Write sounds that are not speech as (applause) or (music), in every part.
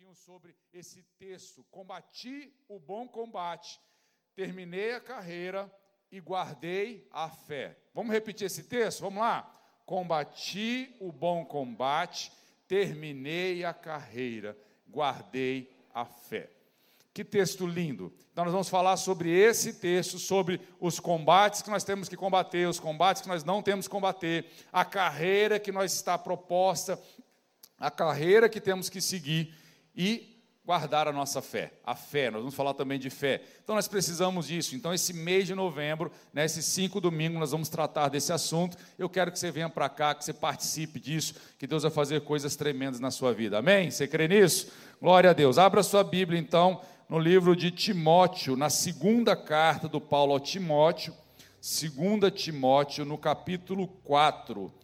pouquinho sobre esse texto. Combati o bom combate, terminei a carreira e guardei a fé. Vamos repetir esse texto? Vamos lá? Combati o bom combate, terminei a carreira, guardei a fé. Que texto lindo. Então, nós vamos falar sobre esse texto, sobre os combates que nós temos que combater, os combates que nós não temos que combater, a carreira que nós está proposta, a carreira que temos que seguir e guardar a nossa fé. A fé, nós vamos falar também de fé. Então nós precisamos disso. Então esse mês de novembro, nesses cinco domingos, nós vamos tratar desse assunto. Eu quero que você venha para cá, que você participe disso, que Deus vai fazer coisas tremendas na sua vida. Amém? Você crê nisso? Glória a Deus. Abra sua Bíblia então no livro de Timóteo, na segunda carta do Paulo ao Timóteo, segunda Timóteo, no capítulo 4.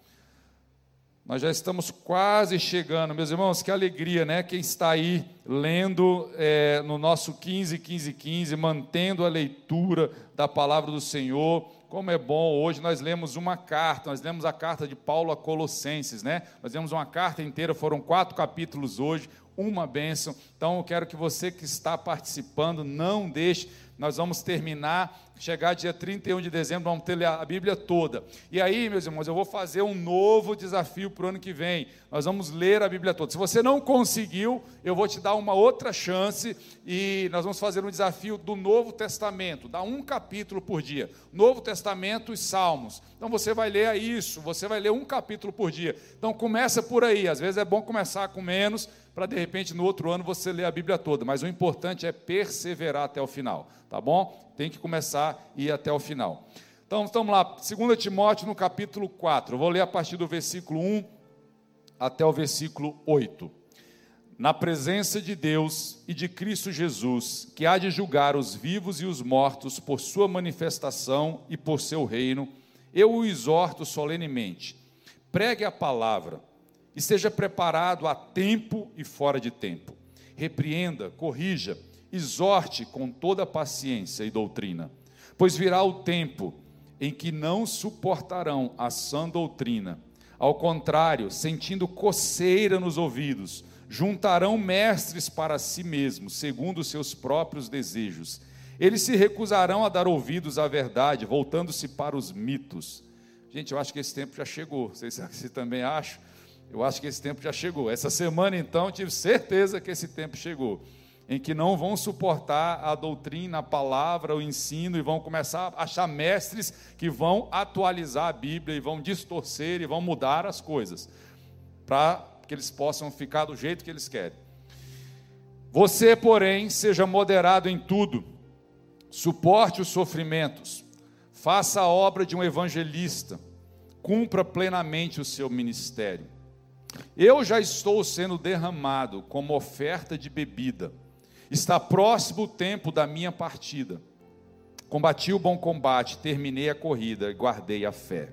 Nós já estamos quase chegando, meus irmãos, que alegria, né? Quem está aí lendo é, no nosso 15, 15, 15, mantendo a leitura da palavra do Senhor. Como é bom, hoje nós lemos uma carta, nós lemos a carta de Paulo a Colossenses, né? Nós lemos uma carta inteira, foram quatro capítulos hoje, uma bênção. Então eu quero que você que está participando, não deixe nós vamos terminar, chegar dia 31 de dezembro, vamos ter a Bíblia toda. E aí, meus irmãos, eu vou fazer um novo desafio para o ano que vem. Nós vamos ler a Bíblia toda. Se você não conseguiu, eu vou te dar uma outra chance e nós vamos fazer um desafio do Novo Testamento, dá um capítulo por dia. Novo Testamento e Salmos. Então você vai ler isso, você vai ler um capítulo por dia. Então começa por aí. Às vezes é bom começar com menos para de repente no outro ano você ler a Bíblia toda, mas o importante é perseverar até o final, tá bom? Tem que começar e ir até o final. Então, estamos lá, 2 Timóteo no capítulo 4. Eu vou ler a partir do versículo 1 até o versículo 8. Na presença de Deus e de Cristo Jesus, que há de julgar os vivos e os mortos por sua manifestação e por seu reino, eu o exorto solenemente. Pregue a palavra Esteja preparado a tempo e fora de tempo. Repreenda, corrija, exorte com toda paciência e doutrina. Pois virá o tempo em que não suportarão a sã doutrina. Ao contrário, sentindo coceira nos ouvidos, juntarão mestres para si mesmos, segundo os seus próprios desejos. Eles se recusarão a dar ouvidos à verdade, voltando-se para os mitos. Gente, eu acho que esse tempo já chegou. Vocês, (laughs) vocês também acham? Eu acho que esse tempo já chegou. Essa semana, então, tive certeza que esse tempo chegou, em que não vão suportar a doutrina, a palavra, o ensino, e vão começar a achar mestres que vão atualizar a Bíblia e vão distorcer e vão mudar as coisas, para que eles possam ficar do jeito que eles querem. Você, porém, seja moderado em tudo, suporte os sofrimentos, faça a obra de um evangelista, cumpra plenamente o seu ministério. Eu já estou sendo derramado como oferta de bebida. Está próximo o tempo da minha partida. Combati o bom combate, terminei a corrida e guardei a fé.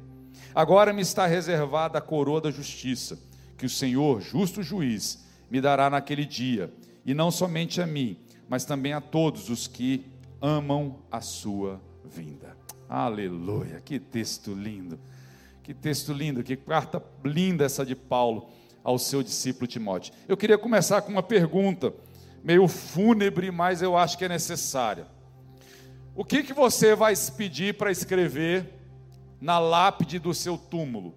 Agora me está reservada a coroa da justiça, que o Senhor, justo juiz, me dará naquele dia, e não somente a mim, mas também a todos os que amam a sua vinda. Aleluia, que texto lindo. Que texto lindo, que carta linda essa de Paulo ao seu discípulo Timóteo. Eu queria começar com uma pergunta, meio fúnebre, mas eu acho que é necessária. O que, que você vai pedir para escrever na lápide do seu túmulo?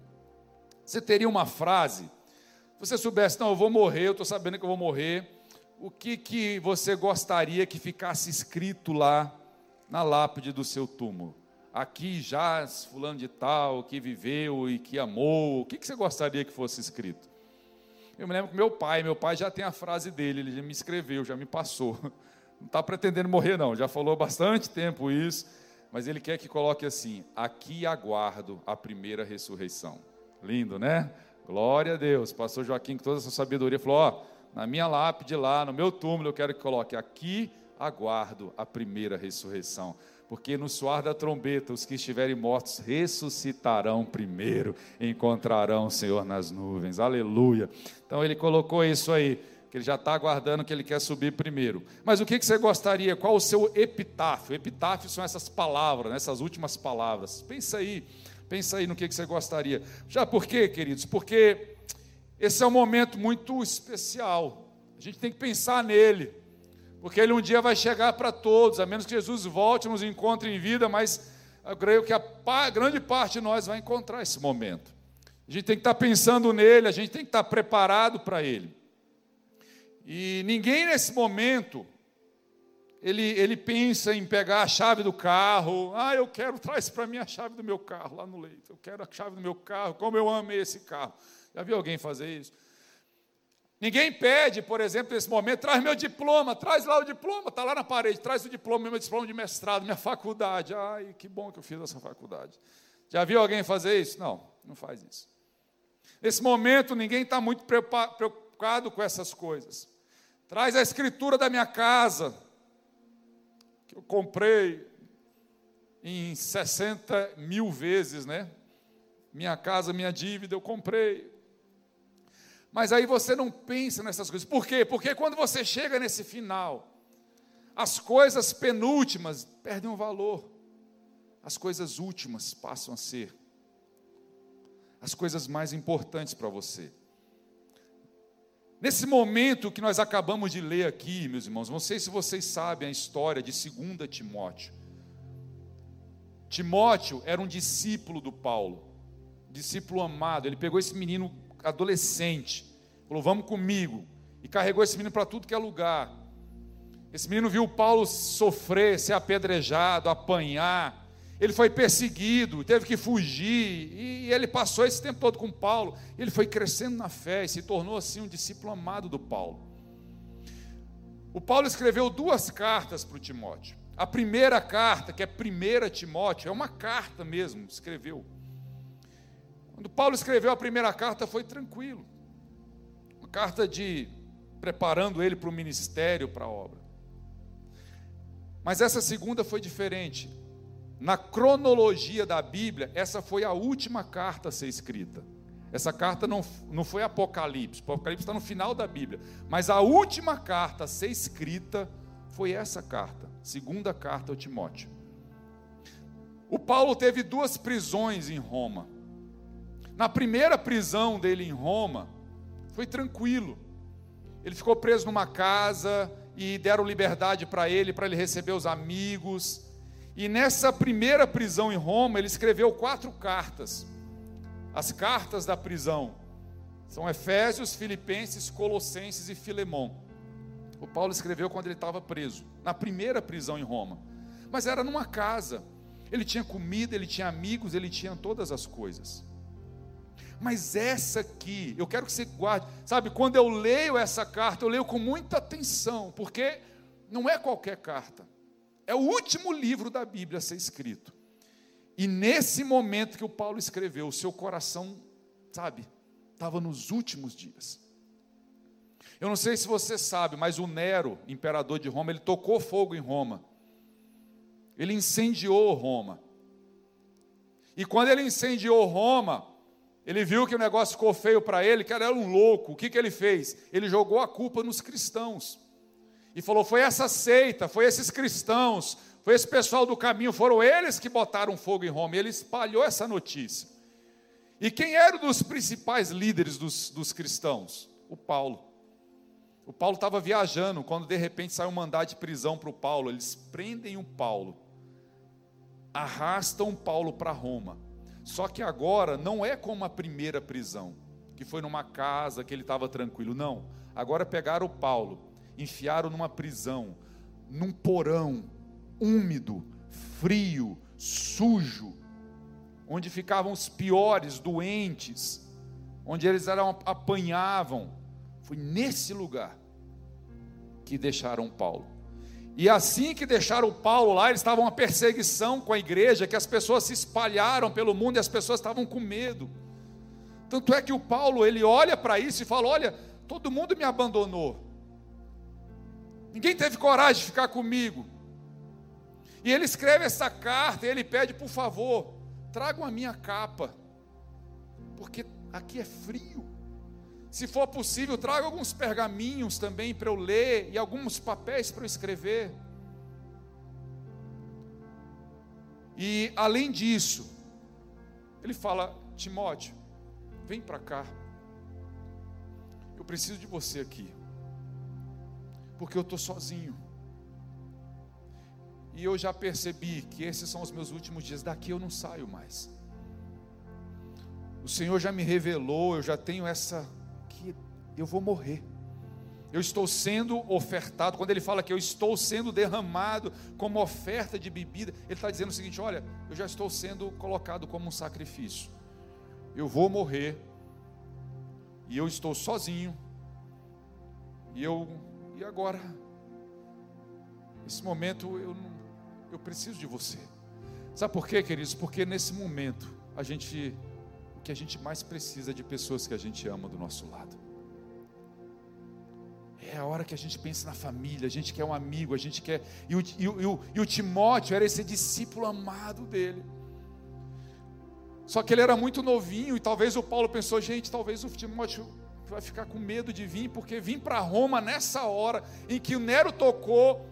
Você teria uma frase? Se você soubesse, não, eu vou morrer, eu estou sabendo que eu vou morrer. O que, que você gostaria que ficasse escrito lá na lápide do seu túmulo? aqui jaz fulano de tal, que viveu e que amou, o que, que você gostaria que fosse escrito? Eu me lembro que meu pai, meu pai já tem a frase dele, ele já me escreveu, já me passou. (laughs) Não está pretendendo morrer, não, já falou bastante tempo isso, mas ele quer que coloque assim: aqui aguardo a primeira ressurreição. Lindo, né? Glória a Deus. Pastor Joaquim, com toda essa sabedoria, falou: ó, na minha lápide lá, no meu túmulo, eu quero que coloque aqui aguardo a primeira ressurreição porque no soar da trombeta os que estiverem mortos ressuscitarão primeiro, encontrarão o Senhor nas nuvens. Aleluia. Então ele colocou isso aí, que ele já está aguardando que ele quer subir primeiro. Mas o que, que você gostaria? Qual o seu epitáfio? Epitáfio são essas palavras, né, essas últimas palavras. Pensa aí, pensa aí no que, que você gostaria. Já por quê, queridos? Porque esse é um momento muito especial. A gente tem que pensar nele, porque ele um dia vai chegar para todos, a menos que Jesus volte, nos encontre em vida, mas eu creio que a grande parte de nós vai encontrar esse momento. A gente tem que estar pensando nele, a gente tem que estar preparado para ele. E ninguém nesse momento ele, ele pensa em pegar a chave do carro. Ah, eu quero, traz para mim a chave do meu carro lá no leito. Eu quero a chave do meu carro, como eu amei esse carro. Já viu alguém fazer isso? Ninguém pede, por exemplo, nesse momento, traz meu diploma, traz lá o diploma, está lá na parede, traz o diploma, meu diploma de mestrado, minha faculdade. Ai, que bom que eu fiz essa faculdade. Já viu alguém fazer isso? Não, não faz isso. Nesse momento, ninguém está muito preocupado com essas coisas. Traz a escritura da minha casa, eu comprei em 60 mil vezes, né? Minha casa, minha dívida, eu comprei. Mas aí você não pensa nessas coisas. Por quê? Porque quando você chega nesse final, as coisas penúltimas perdem o valor. As coisas últimas passam a ser as coisas mais importantes para você. Nesse momento que nós acabamos de ler aqui, meus irmãos, não sei se vocês sabem a história de 2 Timóteo. Timóteo era um discípulo do Paulo, discípulo amado. Ele pegou esse menino adolescente, falou: Vamos comigo, e carregou esse menino para tudo que é lugar. Esse menino viu Paulo sofrer, ser apedrejado, apanhar, ele foi perseguido, teve que fugir, e ele passou esse tempo todo com Paulo. Ele foi crescendo na fé e se tornou assim um discípulo amado do Paulo. O Paulo escreveu duas cartas para o Timóteo. A primeira carta, que é primeira Timóteo, é uma carta mesmo, escreveu. Quando Paulo escreveu a primeira carta, foi tranquilo. Carta de preparando ele para o ministério, para a obra. Mas essa segunda foi diferente na cronologia da Bíblia, essa foi a última carta a ser escrita. Essa carta não, não foi Apocalipse, Apocalipse está no final da Bíblia. Mas a última carta a ser escrita foi essa carta, segunda carta ao Timóteo. O Paulo teve duas prisões em Roma. Na primeira prisão dele em Roma, foi tranquilo. Ele ficou preso numa casa e deram liberdade para ele, para ele receber os amigos e nessa primeira prisão em Roma, ele escreveu quatro cartas. As cartas da prisão são Efésios, Filipenses, Colossenses e Filemão. O Paulo escreveu quando ele estava preso, na primeira prisão em Roma. Mas era numa casa. Ele tinha comida, ele tinha amigos, ele tinha todas as coisas. Mas essa aqui, eu quero que você guarde. Sabe, quando eu leio essa carta, eu leio com muita atenção, porque não é qualquer carta. É o último livro da Bíblia a ser escrito. E nesse momento que o Paulo escreveu, o seu coração, sabe, estava nos últimos dias. Eu não sei se você sabe, mas o Nero, imperador de Roma, ele tocou fogo em Roma. Ele incendiou Roma. E quando ele incendiou Roma, ele viu que o negócio ficou feio para ele, que era um louco. O que, que ele fez? Ele jogou a culpa nos cristãos e falou: foi essa seita, foi esses cristãos, foi esse pessoal do caminho, foram eles que botaram fogo em Roma. E ele espalhou essa notícia. E quem era um dos principais líderes dos, dos cristãos? O Paulo. O Paulo estava viajando, quando de repente sai um mandado de prisão para o Paulo. Eles prendem o Paulo, arrastam Paulo para Roma. Só que agora não é como a primeira prisão, que foi numa casa que ele estava tranquilo. Não. Agora pegaram o Paulo, enfiaram numa prisão, num porão úmido, frio, sujo, onde ficavam os piores, doentes, onde eles eram, apanhavam. Foi nesse lugar que deixaram Paulo. E assim que deixaram Paulo lá, eles estavam uma perseguição com a igreja, que as pessoas se espalharam pelo mundo e as pessoas estavam com medo. Tanto é que o Paulo, ele olha para isso e fala: Olha, todo mundo me abandonou. Ninguém teve coragem de ficar comigo. E ele escreve essa carta e ele pede, por favor, tragam a minha capa, porque aqui é frio. Se for possível, traga alguns pergaminhos também para eu ler e alguns papéis para eu escrever. E além disso, ele fala: Timóteo, vem para cá. Eu preciso de você aqui. porque eu estou sozinho. E eu já percebi que esses são os meus últimos dias, daqui eu não saio mais. O Senhor já me revelou, eu já tenho essa eu vou morrer. Eu estou sendo ofertado. Quando ele fala que eu estou sendo derramado como oferta de bebida, ele está dizendo o seguinte: olha, eu já estou sendo colocado como um sacrifício. Eu vou morrer. E eu estou sozinho. E eu e agora? Nesse momento eu eu preciso de você. Sabe por quê, queridos? Porque nesse momento a gente que a gente mais precisa de pessoas que a gente ama do nosso lado. É a hora que a gente pensa na família, a gente quer um amigo, a gente quer. E o, e o, e o Timóteo era esse discípulo amado dele. Só que ele era muito novinho, e talvez o Paulo pensou, gente, talvez o Timóteo vai ficar com medo de vir, porque vim para Roma nessa hora em que o Nero tocou.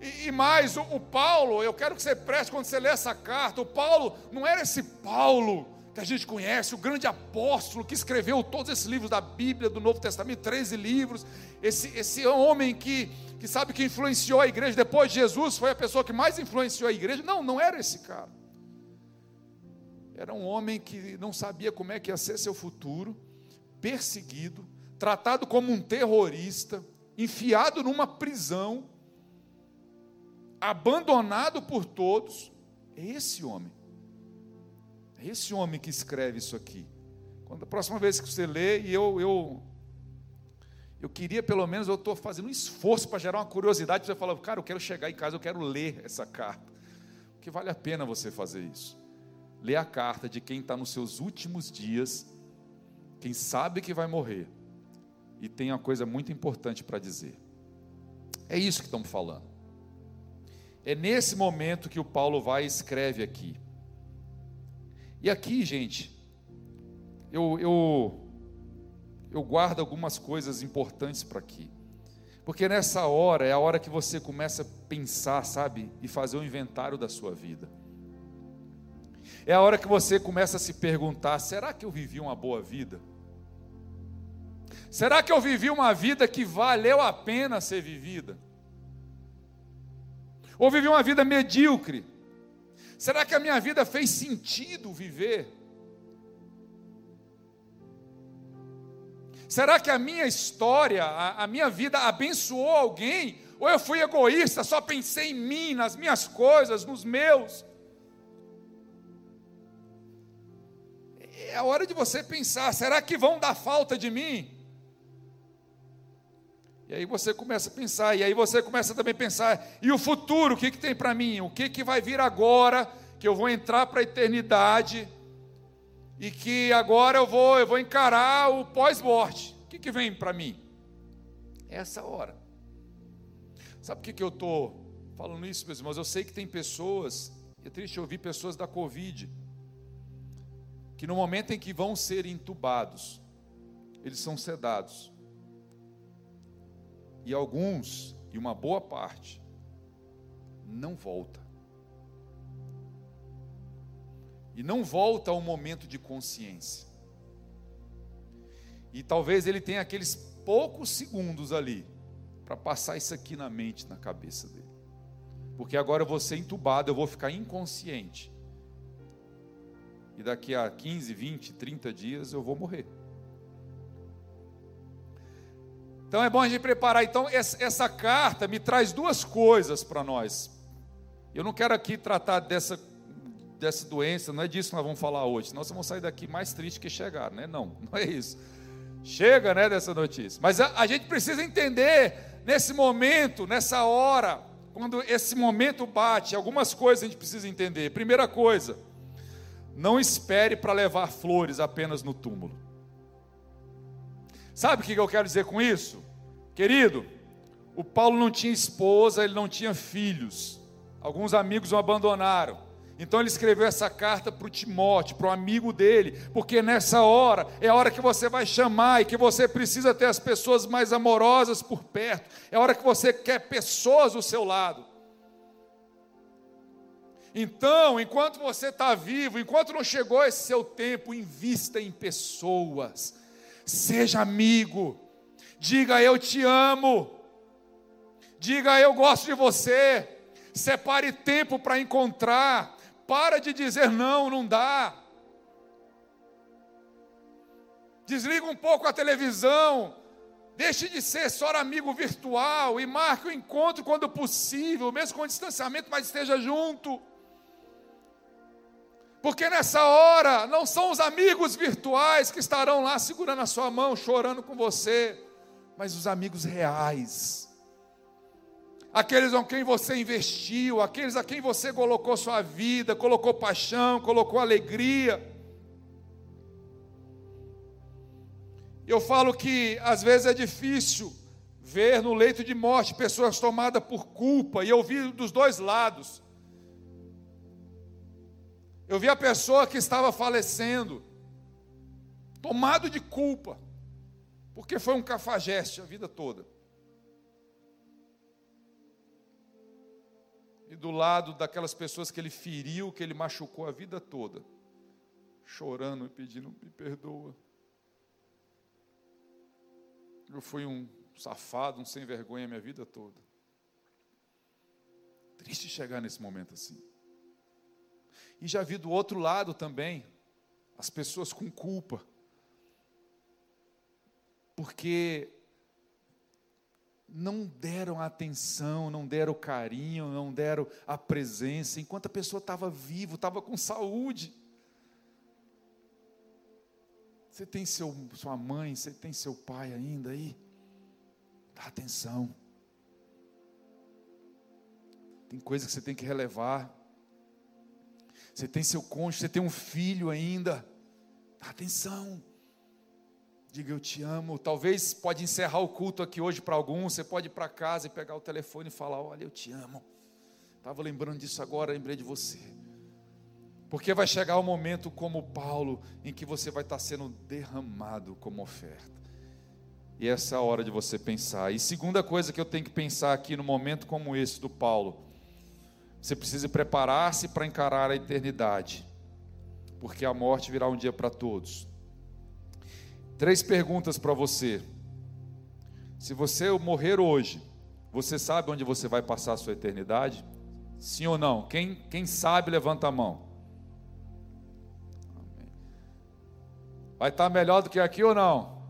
E, e mais, o, o Paulo, eu quero que você preste quando você lê essa carta, o Paulo não era esse Paulo que a gente conhece, o grande apóstolo que escreveu todos esses livros da Bíblia, do Novo Testamento, 13 livros, esse, esse homem que, que sabe que influenciou a igreja, depois de Jesus, foi a pessoa que mais influenciou a igreja. Não, não era esse cara. Era um homem que não sabia como é que ia ser seu futuro, perseguido, tratado como um terrorista, enfiado numa prisão, abandonado por todos. É esse homem esse homem que escreve isso aqui. Quando a próxima vez que você lê, e eu, eu, eu queria pelo menos, eu estou fazendo um esforço para gerar uma curiosidade, para você falar, cara, eu quero chegar em casa, eu quero ler essa carta. Porque vale a pena você fazer isso. Ler a carta de quem está nos seus últimos dias, quem sabe que vai morrer, e tem uma coisa muito importante para dizer. É isso que estamos falando. É nesse momento que o Paulo vai e escreve aqui. E aqui, gente, eu, eu, eu guardo algumas coisas importantes para aqui. Porque nessa hora é a hora que você começa a pensar, sabe, e fazer o um inventário da sua vida. É a hora que você começa a se perguntar: será que eu vivi uma boa vida? Será que eu vivi uma vida que valeu a pena ser vivida? Ou vivi uma vida medíocre? Será que a minha vida fez sentido viver? Será que a minha história, a, a, minha vida abençoou alguém? Ou eu fui egoísta, só pensei em mim, nas minhas coisas, nos meus? É a hora de você pensar: será que vão dar falta de mim? E aí você começa a pensar, e aí você começa também a pensar, e o futuro, o que, que tem para mim? O que, que vai vir agora, que eu vou entrar para a eternidade, e que agora eu vou, eu vou encarar o pós-morte. O que, que vem para mim? É essa hora. Sabe por que, que eu estou falando isso, meus irmãos? Eu sei que tem pessoas, é triste ouvir pessoas da Covid, que no momento em que vão ser entubados, eles são sedados e alguns, e uma boa parte, não volta. E não volta ao momento de consciência. E talvez ele tenha aqueles poucos segundos ali para passar isso aqui na mente, na cabeça dele. Porque agora eu vou ser entubado, eu vou ficar inconsciente. E daqui a 15, 20, 30 dias eu vou morrer. Então é bom a gente preparar. Então, essa, carta me traz duas coisas para nós. Eu não quero aqui tratar dessa, dessa doença, não é disso que nós vamos falar hoje. Nós vamos sair daqui mais triste que chegar, né? Não, (laughs) não é isso. Chega, né, dessa notícia. Mas a, a gente precisa entender nesse momento, nessa hora, quando esse momento bate, algumas coisas a gente precisa entender. Primeira coisa, não espere para levar flores apenas no túmulo. Sabe o que eu quero dizer com isso? Querido, o Paulo não tinha esposa, ele não tinha filhos. Alguns amigos o abandonaram. Então ele escreveu essa carta para o Timóteo, para o amigo dele, porque nessa hora é a hora que você vai chamar e que você precisa ter as pessoas mais amorosas por perto, é a hora que você quer pessoas ao seu lado. Então, enquanto você está vivo, enquanto não chegou esse seu tempo, invista em pessoas, seja amigo, diga eu te amo. Diga eu gosto de você. Separe tempo para encontrar. Para de dizer não, não dá. Desliga um pouco a televisão. Deixe de ser só amigo virtual e marque o encontro quando possível, mesmo com distanciamento, mas esteja junto. Porque nessa hora não são os amigos virtuais que estarão lá segurando a sua mão, chorando com você, mas os amigos reais. Aqueles a quem você investiu, aqueles a quem você colocou sua vida, colocou paixão, colocou alegria. Eu falo que às vezes é difícil ver no leito de morte pessoas tomadas por culpa, e eu vi dos dois lados. Eu vi a pessoa que estava falecendo, tomado de culpa, porque foi um cafajeste a vida toda. E do lado daquelas pessoas que ele feriu, que ele machucou a vida toda, chorando e pedindo: me perdoa. Eu fui um safado, um sem vergonha a minha vida toda. Triste chegar nesse momento assim. E já vi do outro lado também, as pessoas com culpa. Porque não deram atenção, não deram carinho, não deram a presença, enquanto a pessoa estava viva, estava com saúde. Você tem seu, sua mãe, você tem seu pai ainda aí? Dá atenção. Tem coisa que você tem que relevar. Você tem seu cônjuge, você tem um filho ainda. Dá atenção. Diga eu te amo. Talvez pode encerrar o culto aqui hoje para alguns. Você pode ir para casa e pegar o telefone e falar: Olha, eu te amo. Estava lembrando disso agora, lembrei de você. Porque vai chegar o um momento como Paulo, em que você vai estar sendo derramado como oferta. E essa é a hora de você pensar. E segunda coisa que eu tenho que pensar aqui no momento como esse do Paulo, você precisa preparar-se para encarar a eternidade, porque a morte virá um dia para todos. Três perguntas para você. Se você morrer hoje, você sabe onde você vai passar a sua eternidade? Sim ou não? Quem, quem sabe, levanta a mão. Vai estar melhor do que aqui ou não?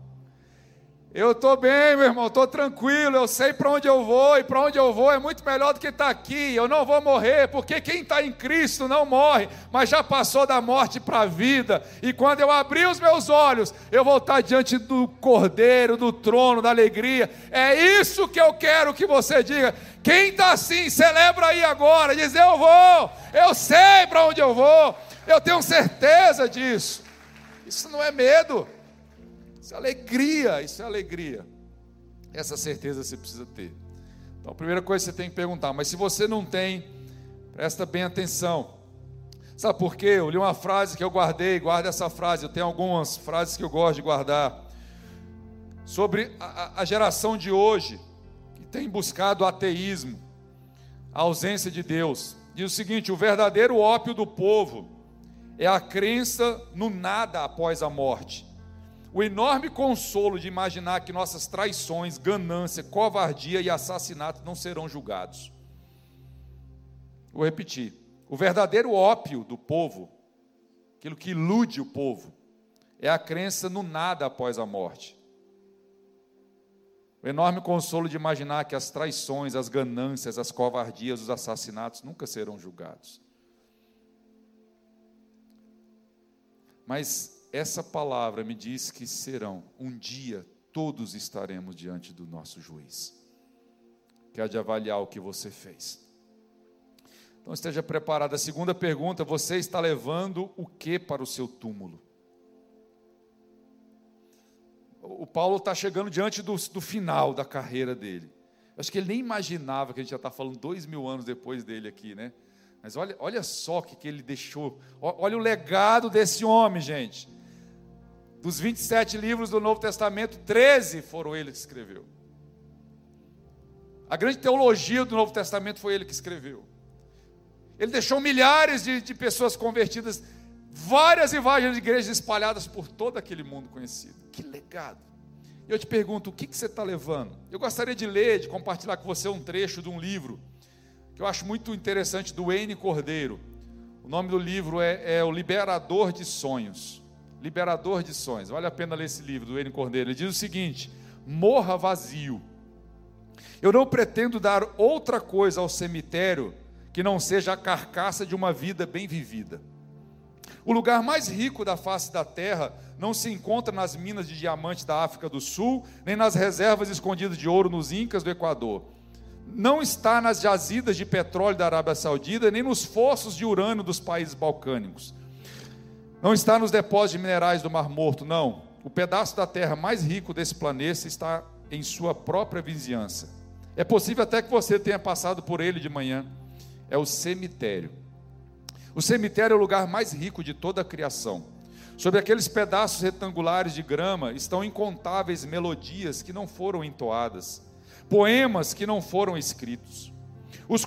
Eu estou bem, meu irmão, estou tranquilo, eu sei para onde eu vou, e para onde eu vou é muito melhor do que estar tá aqui. Eu não vou morrer, porque quem está em Cristo não morre, mas já passou da morte para a vida. E quando eu abrir os meus olhos, eu vou estar diante do Cordeiro, do trono, da alegria. É isso que eu quero que você diga. Quem está assim, celebra aí agora, diz: Eu vou, eu sei para onde eu vou, eu tenho certeza disso. Isso não é medo. Isso é alegria, isso é alegria. Essa certeza você precisa ter. Então, a primeira coisa que você tem que perguntar, mas se você não tem, presta bem atenção. Sabe por quê? Eu li uma frase que eu guardei, guarda essa frase, eu tenho algumas frases que eu gosto de guardar. Sobre a, a geração de hoje, que tem buscado ateísmo, a ausência de Deus. Diz o seguinte: o verdadeiro ópio do povo é a crença no nada após a morte o enorme consolo de imaginar que nossas traições, ganância, covardia e assassinato não serão julgados. Vou repetir: o verdadeiro ópio do povo, aquilo que ilude o povo, é a crença no nada após a morte. O enorme consolo de imaginar que as traições, as ganâncias, as covardias, os assassinatos nunca serão julgados. Mas essa palavra me diz que serão, um dia, todos estaremos diante do nosso juiz, que há de avaliar o que você fez. Então esteja preparado. A segunda pergunta: você está levando o que para o seu túmulo? O Paulo está chegando diante do, do final da carreira dele. Acho que ele nem imaginava que a gente já está falando dois mil anos depois dele aqui, né? Mas olha, olha só o que, que ele deixou. Olha o legado desse homem, gente. Dos 27 livros do Novo Testamento, 13 foram ele que escreveu. A grande teologia do Novo Testamento foi ele que escreveu. Ele deixou milhares de, de pessoas convertidas, várias e várias igrejas espalhadas por todo aquele mundo conhecido. Que legado! E eu te pergunto, o que, que você está levando? Eu gostaria de ler, de compartilhar com você um trecho de um livro que eu acho muito interessante do N. Cordeiro. O nome do livro é, é, O Liberador de Sonhos. Liberador de Sonhos. Vale a pena ler esse livro do N. Cordeiro. Ele diz o seguinte: morra vazio. Eu não pretendo dar outra coisa ao cemitério que não seja a carcaça de uma vida bem vivida. O lugar mais rico da face da terra não se encontra nas minas de diamante da África do Sul, nem nas reservas escondidas de ouro nos Incas do Equador. Não está nas jazidas de petróleo da Arábia Saudita, nem nos fossos de urânio dos países balcânicos. Não está nos depósitos de minerais do Mar Morto, não. O pedaço da terra mais rico desse planeta está em sua própria vizinhança. É possível até que você tenha passado por ele de manhã. É o cemitério. O cemitério é o lugar mais rico de toda a criação. Sobre aqueles pedaços retangulares de grama estão incontáveis melodias que não foram entoadas, poemas que não foram escritos. Os,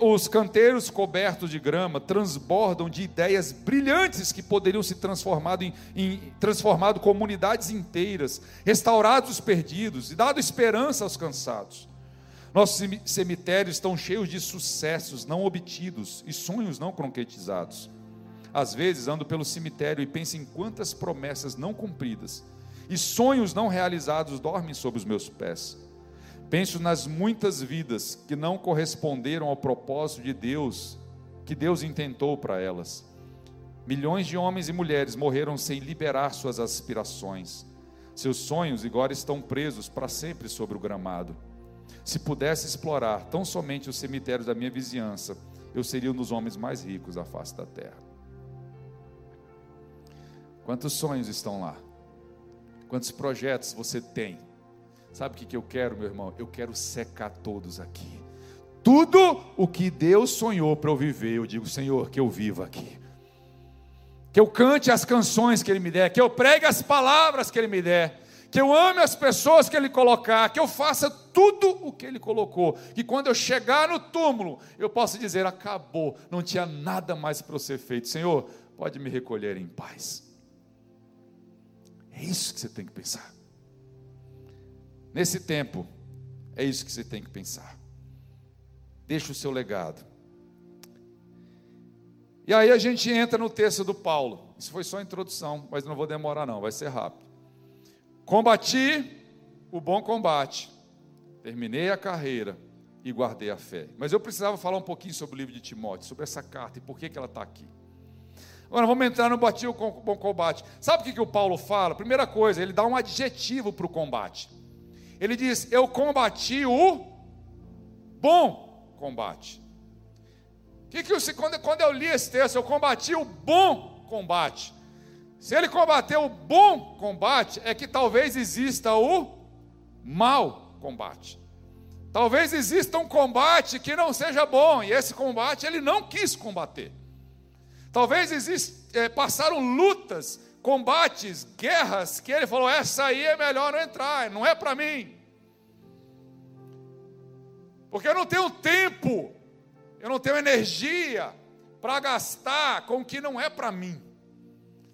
os, canteiros cobertos de grama transbordam de ideias brilhantes que poderiam se transformado em, em transformado comunidades inteiras, restaurado os perdidos e dado esperança aos cansados. Nossos cemitérios estão cheios de sucessos não obtidos e sonhos não concretizados. Às vezes ando pelo cemitério e penso em quantas promessas não cumpridas e sonhos não realizados dormem sob os meus pés. Penso nas muitas vidas que não corresponderam ao propósito de Deus, que Deus intentou para elas. Milhões de homens e mulheres morreram sem liberar suas aspirações. Seus sonhos agora estão presos para sempre sobre o gramado. Se pudesse explorar tão somente os cemitérios da minha vizinhança, eu seria um dos homens mais ricos da face da terra. Quantos sonhos estão lá? Quantos projetos você tem? Sabe o que eu quero, meu irmão? Eu quero secar todos aqui. Tudo o que Deus sonhou para eu viver, eu digo, Senhor, que eu viva aqui. Que eu cante as canções que Ele me der, que eu pregue as palavras que Ele me der que eu ame as pessoas que Ele colocar, que eu faça tudo o que Ele colocou, que quando eu chegar no túmulo, eu possa dizer: acabou, não tinha nada mais para ser feito. Senhor, pode me recolher em paz. É isso que você tem que pensar. Nesse tempo, é isso que você tem que pensar. Deixa o seu legado. E aí a gente entra no texto do Paulo. Isso foi só a introdução, mas não vou demorar não, vai ser rápido. Combati o bom combate, terminei a carreira e guardei a fé. Mas eu precisava falar um pouquinho sobre o livro de Timóteo, sobre essa carta e por que, que ela está aqui. Agora vamos entrar no bati o bom combate. Sabe o que, que o Paulo fala? Primeira coisa, ele dá um adjetivo para o combate. Ele diz: Eu combati o bom combate. Que que eu, quando, quando eu li esse texto, eu combati o bom combate. Se ele combateu o bom combate, é que talvez exista o mau combate. Talvez exista um combate que não seja bom, e esse combate ele não quis combater. Talvez exista, é, passaram lutas, combates, guerras, que ele falou: essa aí é melhor não entrar, não é para mim. Porque eu não tenho tempo, eu não tenho energia para gastar com o que não é para mim.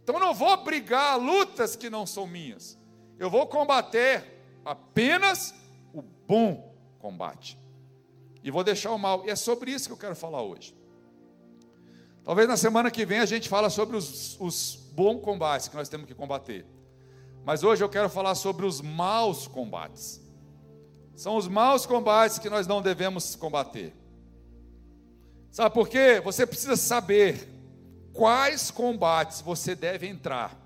Então eu não vou brigar lutas que não são minhas. Eu vou combater apenas o bom combate. E vou deixar o mal. E é sobre isso que eu quero falar hoje. Talvez na semana que vem a gente fala sobre os, os bons combates que nós temos que combater. Mas hoje eu quero falar sobre os maus combates. São os maus combates que nós não devemos combater. Sabe por quê? Você precisa saber quais combates você deve entrar.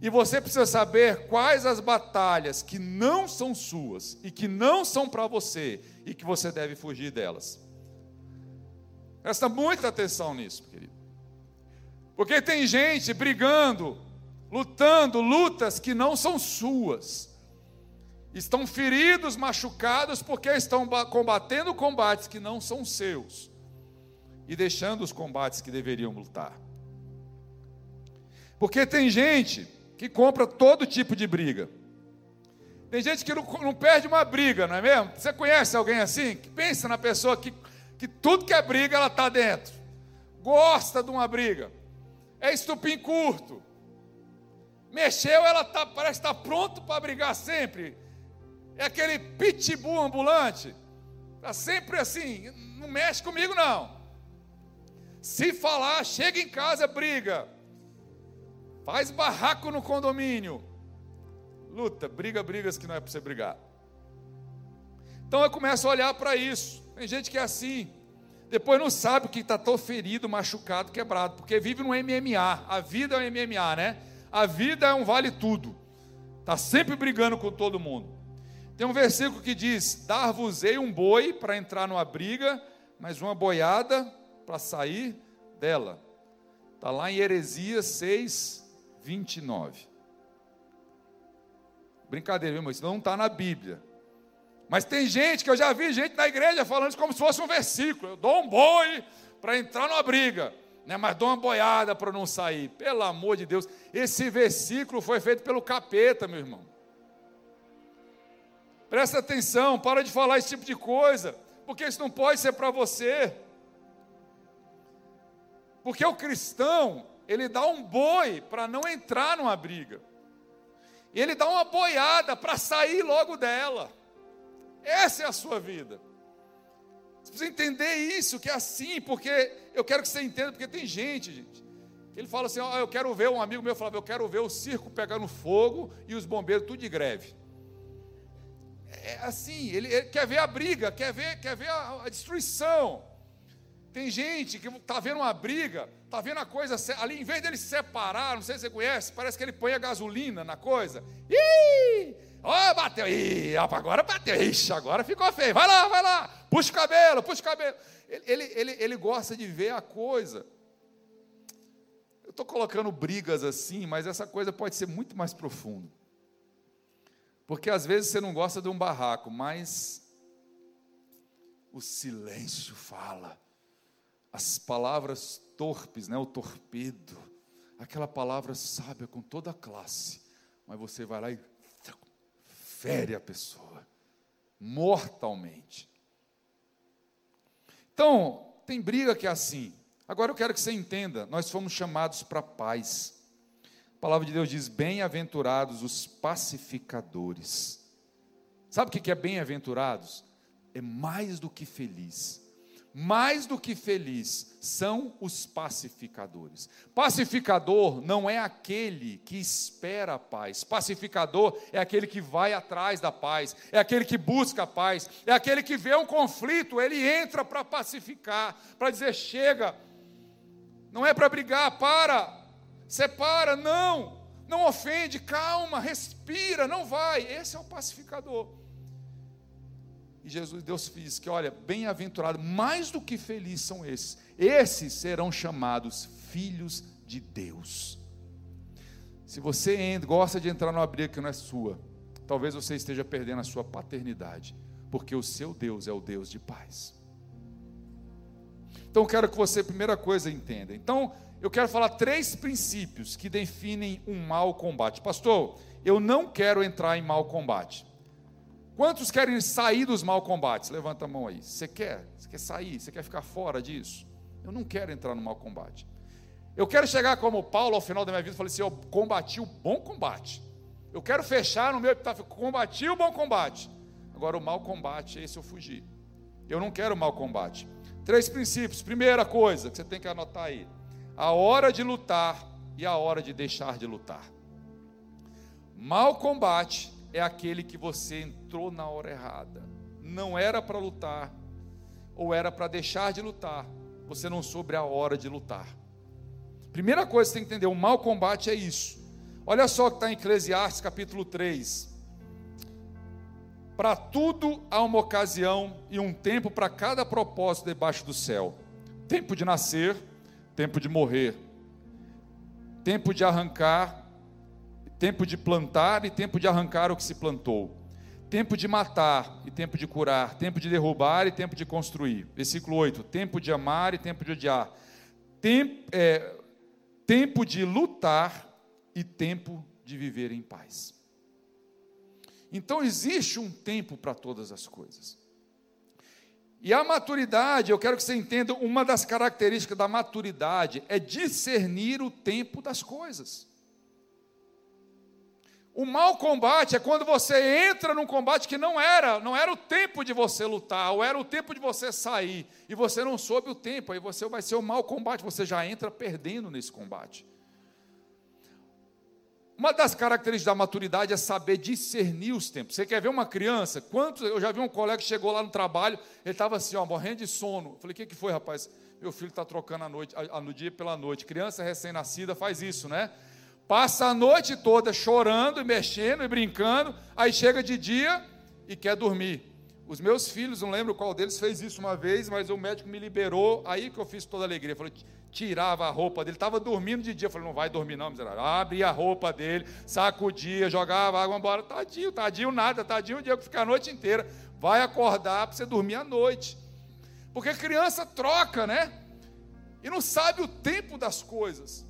E você precisa saber quais as batalhas que não são suas e que não são para você e que você deve fugir delas. Presta muita atenção nisso, querido. Porque tem gente brigando, lutando lutas que não são suas. Estão feridos, machucados porque estão combatendo combates que não são seus e deixando os combates que deveriam lutar. Porque tem gente que compra todo tipo de briga. Tem gente que não, não, perde uma briga, não é mesmo? Você conhece alguém assim? Que pensa na pessoa que, que tudo que é briga ela está dentro. Gosta de uma briga. É estupim curto. Mexeu, ela tá, parece estar tá pronto para brigar sempre. É aquele pitbull ambulante. Está sempre assim, não mexe comigo não. Se falar, chega em casa, briga. Faz barraco no condomínio. Luta, briga brigas que não é para você brigar. Então eu começo a olhar para isso. Tem gente que é assim. Depois não sabe o que está tão ferido, machucado, quebrado, porque vive no MMA. A vida é um MMA, né? A vida é um vale tudo. Está sempre brigando com todo mundo. Tem um versículo que diz: Dar-vos-ei um boi para entrar numa briga, mas uma boiada para sair dela. Está lá em Heresias 6, 29. Brincadeira, irmão? Isso não está na Bíblia. Mas tem gente que eu já vi gente na igreja falando isso como se fosse um versículo. Eu dou um boi para entrar numa briga, né? mas dou uma boiada para não sair. Pelo amor de Deus, esse versículo foi feito pelo capeta, meu irmão. Presta atenção, para de falar esse tipo de coisa, porque isso não pode ser para você. Porque o cristão, ele dá um boi para não entrar numa briga. Ele dá uma boiada para sair logo dela. Essa é a sua vida. Você precisa entender isso, que é assim, porque eu quero que você entenda, porque tem gente, gente, ele fala assim: ó, eu quero ver, um amigo meu falava, eu quero ver o circo pegando fogo e os bombeiros tudo de greve. É assim, ele, ele quer ver a briga, quer ver, quer ver a, a destruição. Tem gente que está vendo uma briga, está vendo a coisa ali, em vez dele se separar, não sei se você conhece, parece que ele põe a gasolina na coisa. Ih! Ó, oh, bateu. Ih, agora bateu. Ixi, agora ficou feio. Vai lá, vai lá. Puxa o cabelo, puxa o cabelo. Ele, ele, ele gosta de ver a coisa. Eu estou colocando brigas assim, mas essa coisa pode ser muito mais profunda. Porque às vezes você não gosta de um barraco, mas o silêncio fala. As palavras torpes, né, o torpedo, aquela palavra sábia com toda a classe, mas você vai lá e fere a pessoa mortalmente. Então, tem briga que é assim. Agora eu quero que você entenda, nós fomos chamados para paz. A palavra de Deus diz: bem-aventurados os pacificadores. Sabe o que é bem-aventurados? É mais do que feliz mais do que feliz são os pacificadores. Pacificador não é aquele que espera a paz. Pacificador é aquele que vai atrás da paz, é aquele que busca a paz, é aquele que vê um conflito, ele entra para pacificar, para dizer: chega, não é para brigar, para, separa, não, não ofende, calma, respira, não vai. Esse é o pacificador. E Jesus, Deus diz que, olha, bem-aventurado, mais do que felizes são esses. Esses serão chamados filhos de Deus. Se você gosta de entrar numa briga que não é sua, talvez você esteja perdendo a sua paternidade, porque o seu Deus é o Deus de paz. Então, eu quero que você, primeira coisa, entenda. Então, eu quero falar três princípios que definem um mau combate. Pastor, eu não quero entrar em mau combate. Quantos querem sair dos mal combates? Levanta a mão aí. Você quer? Você quer sair? Você quer ficar fora disso? Eu não quero entrar no mal combate. Eu quero chegar como Paulo ao final da minha vida e falar assim: eu combati o bom combate. Eu quero fechar no meu epitáfio, combati o bom combate. Agora o mal combate, esse eu fugi. Eu não quero o mal combate. Três princípios. Primeira coisa que você tem que anotar aí: a hora de lutar e a hora de deixar de lutar. Mal combate é aquele que você entrou na hora errada. Não era para lutar, ou era para deixar de lutar. Você não soube a hora de lutar. Primeira coisa que você tem que entender: o mau combate é isso. Olha só o que está em Eclesiastes capítulo 3. Para tudo há uma ocasião e um tempo para cada propósito debaixo do céu: tempo de nascer, tempo de morrer, tempo de arrancar tempo de plantar e tempo de arrancar o que se plantou, tempo de matar e tempo de curar, tempo de derrubar e tempo de construir. Versículo 8: tempo de amar e tempo de odiar, tempo, é, tempo de lutar e tempo de viver em paz. Então existe um tempo para todas as coisas. E a maturidade, eu quero que você entenda, uma das características da maturidade é discernir o tempo das coisas. O mau combate é quando você entra num combate que não era, não era o tempo de você lutar, ou era o tempo de você sair, e você não soube o tempo, aí você vai ser o mau combate, você já entra perdendo nesse combate. Uma das características da maturidade é saber discernir os tempos. Você quer ver uma criança? Quantos? Eu já vi um colega que chegou lá no trabalho, ele estava assim, ó, morrendo de sono. Eu falei, o que, que foi, rapaz? Meu filho está trocando a noite, a, a, no dia pela noite. Criança recém-nascida faz isso, né? Passa a noite toda chorando mexendo e brincando, aí chega de dia e quer dormir. Os meus filhos, não lembro qual deles fez isso uma vez, mas o médico me liberou, aí que eu fiz toda a alegria. Falei, tirava a roupa dele, estava dormindo de dia. Falei, não vai dormir não, miserável. Abria a roupa dele, sacudia, jogava água embora. Tadinho, tadinho nada, tadinho o que fica a noite inteira. Vai acordar para você dormir à noite. Porque criança troca, né? E não sabe o tempo das coisas.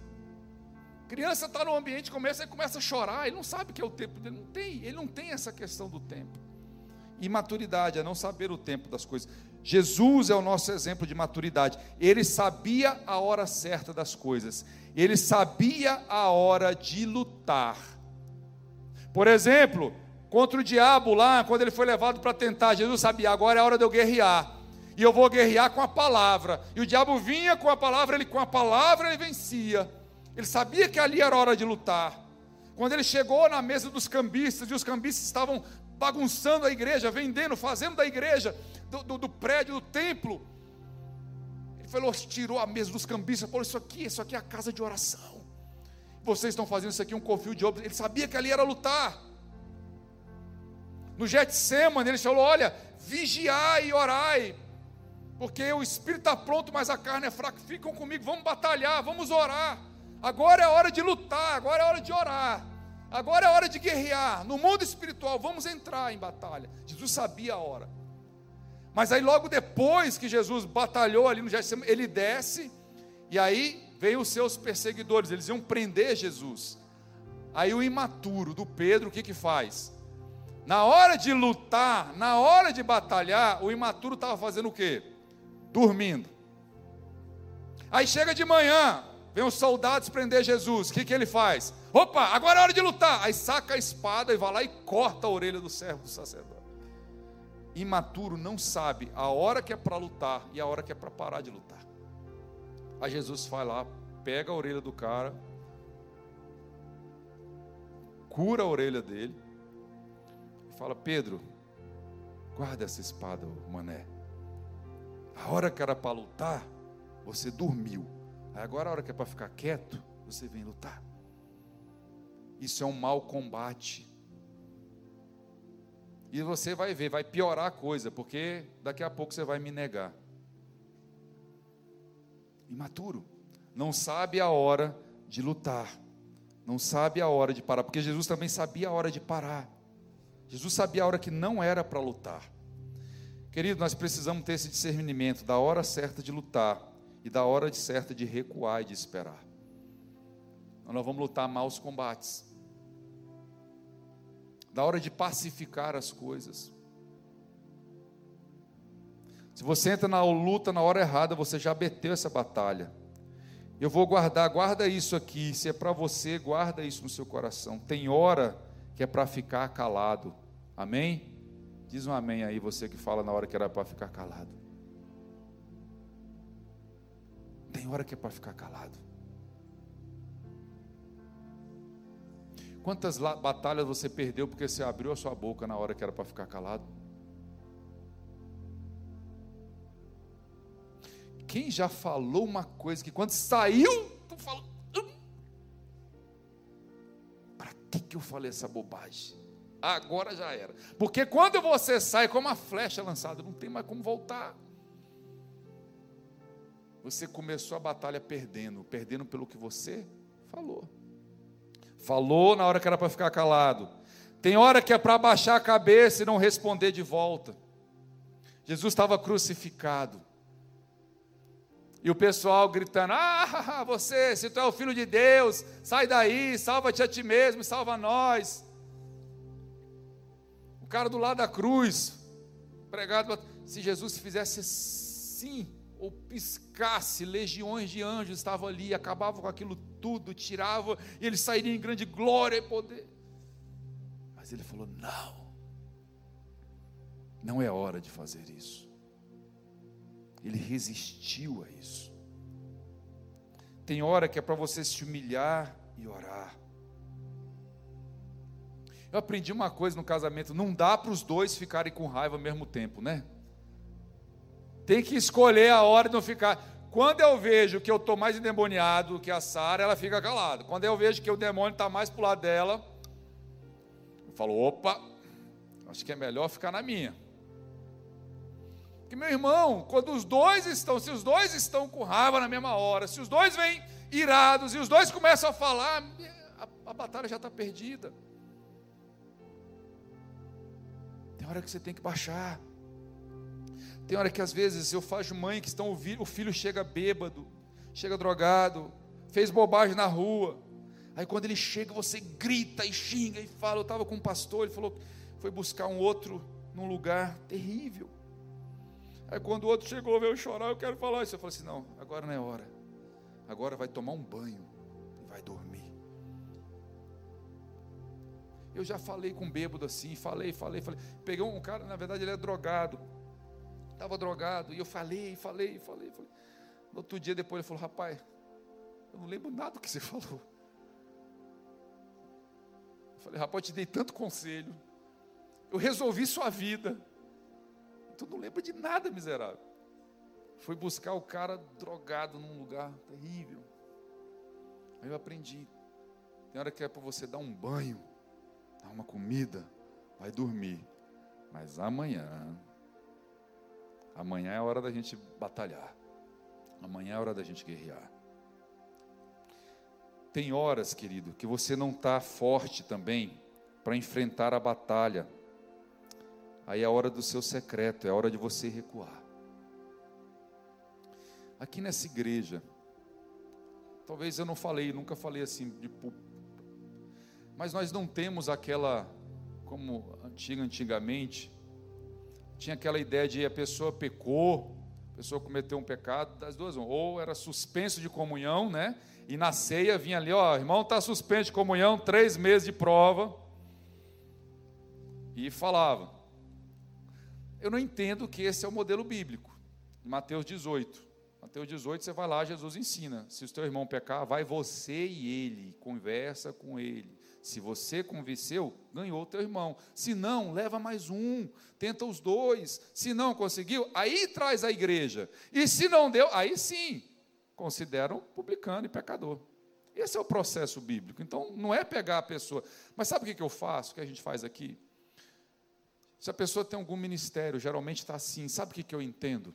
Criança está no ambiente, começa, ele começa a chorar, ele não sabe que é o tempo dele, não tem, ele não tem essa questão do tempo. Imaturidade é não saber o tempo das coisas. Jesus é o nosso exemplo de maturidade. Ele sabia a hora certa das coisas. Ele sabia a hora de lutar. Por exemplo, contra o diabo lá, quando ele foi levado para tentar, Jesus sabia, agora é a hora de eu guerrear. E eu vou guerrear com a palavra. E o diabo vinha com a palavra, ele com a palavra ele vencia. Ele sabia que ali era hora de lutar. Quando ele chegou na mesa dos cambistas, e os cambistas estavam bagunçando a igreja, vendendo, fazendo da igreja, do, do, do prédio, do templo. Ele falou, tirou a mesa dos cambistas, falou: Isso aqui, isso aqui é a casa de oração. Vocês estão fazendo isso aqui um confio de obras. Ele sabia que ali era lutar. No Getsemane, ele falou: Olha, vigiai e orai, porque o espírito está pronto, mas a carne é fraca. Ficam comigo, vamos batalhar, vamos orar. Agora é hora de lutar, agora é hora de orar. Agora é hora de guerrear. No mundo espiritual, vamos entrar em batalha. Jesus sabia a hora. Mas aí, logo depois que Jesus batalhou ali no Getsemane, ele desce, e aí vem os seus perseguidores, eles iam prender Jesus. Aí o imaturo do Pedro, o que que faz? Na hora de lutar, na hora de batalhar, o imaturo estava fazendo o quê? Dormindo. Aí chega de manhã, Vem os soldados prender Jesus. O que, que ele faz? Opa, agora é hora de lutar. Aí saca a espada e vai lá e corta a orelha do servo do sacerdote. Imaturo não sabe a hora que é para lutar e a hora que é para parar de lutar. Aí Jesus vai lá, pega a orelha do cara, cura a orelha dele e fala: Pedro, guarda essa espada, mané. A hora que era para lutar, você dormiu. Agora, a hora que é para ficar quieto, você vem lutar. Isso é um mau combate. E você vai ver, vai piorar a coisa, porque daqui a pouco você vai me negar. Imaturo, não sabe a hora de lutar, não sabe a hora de parar, porque Jesus também sabia a hora de parar. Jesus sabia a hora que não era para lutar. Querido, nós precisamos ter esse discernimento da hora certa de lutar e da hora certa de recuar e de esperar. Então, nós vamos lutar maus combates. Da hora de pacificar as coisas. Se você entra na luta na hora errada, você já beteu essa batalha. Eu vou guardar, guarda isso aqui. Se é para você, guarda isso no seu coração. Tem hora que é para ficar calado. Amém? Diz um amém aí, você que fala na hora que era para ficar calado. Tem hora que é para ficar calado. Quantas batalhas você perdeu porque você abriu a sua boca na hora que era para ficar calado? Quem já falou uma coisa que quando saiu, tu falou. Hum, para que, que eu falei essa bobagem? Agora já era. Porque quando você sai como uma flecha lançada, não tem mais como voltar. Você começou a batalha perdendo, perdendo pelo que você falou. Falou na hora que era para ficar calado. Tem hora que é para baixar a cabeça e não responder de volta. Jesus estava crucificado. E o pessoal gritando: Ah, (laughs) você, se tu é o filho de Deus, sai daí, salva-te a ti mesmo, salva nós. O cara do lado da cruz, pregado, se Jesus fizesse assim, ou piscasse, legiões de anjos estavam ali, acabavam com aquilo tudo, tiravam, e eles sairiam em grande glória e poder. Mas ele falou: não, não é hora de fazer isso. Ele resistiu a isso. Tem hora que é para você se humilhar e orar. Eu aprendi uma coisa no casamento: não dá para os dois ficarem com raiva ao mesmo tempo, né? Tem que escolher a hora de não ficar. Quando eu vejo que eu estou mais endemoniado do que a Sara, ela fica calada. Quando eu vejo que o demônio está mais para o lado dela, eu falo: opa, acho que é melhor ficar na minha. Que meu irmão, quando os dois estão, se os dois estão com raiva na mesma hora, se os dois vêm irados e os dois começam a falar, a, a batalha já está perdida. Tem hora que você tem que baixar. Tem hora que às vezes eu faço mãe que estão o filho chega bêbado, chega drogado, fez bobagem na rua. Aí quando ele chega, você grita e xinga e fala. Eu estava com um pastor, ele falou, foi buscar um outro num lugar terrível. Aí quando o outro chegou, veio chorar, eu quero falar isso. Eu falei assim: não, agora não é hora. Agora vai tomar um banho e vai dormir. Eu já falei com um bêbado assim, falei, falei, falei. Peguei um cara, na verdade ele é drogado. Estava drogado. E eu falei, falei, falei, falei. No outro dia depois ele falou: rapaz, eu não lembro nada do que você (laughs) falou. Eu falei, rapaz, eu te dei tanto conselho. Eu resolvi sua vida. Tu não lembra de nada, miserável. Foi buscar o cara drogado num lugar terrível. Aí eu aprendi. Tem hora que é para você dar um banho, dar uma comida, vai dormir. Mas amanhã, amanhã é hora da gente batalhar. Amanhã é hora da gente guerrear. Tem horas, querido, que você não está forte também para enfrentar a batalha Aí é a hora do seu secreto, é a hora de você recuar. Aqui nessa igreja, talvez eu não falei, nunca falei assim de mas nós não temos aquela, como antiga, antigamente, tinha aquela ideia de a pessoa pecou, a pessoa cometeu um pecado, das duas, ou era suspenso de comunhão, né? E na ceia vinha ali, ó, irmão está suspenso de comunhão, três meses de prova, e falava. Eu não entendo que esse é o modelo bíblico. Mateus 18. Mateus 18, você vai lá, Jesus ensina. Se o teu irmão pecar, vai você e ele, conversa com ele. Se você convenceu, ganhou o teu irmão. Se não, leva mais um, tenta os dois. Se não conseguiu, aí traz a igreja. E se não deu, aí sim, consideram publicano e pecador. Esse é o processo bíblico. Então, não é pegar a pessoa. Mas sabe o que eu faço, o que a gente faz aqui? Se a pessoa tem algum ministério, geralmente está assim, sabe o que, que eu entendo?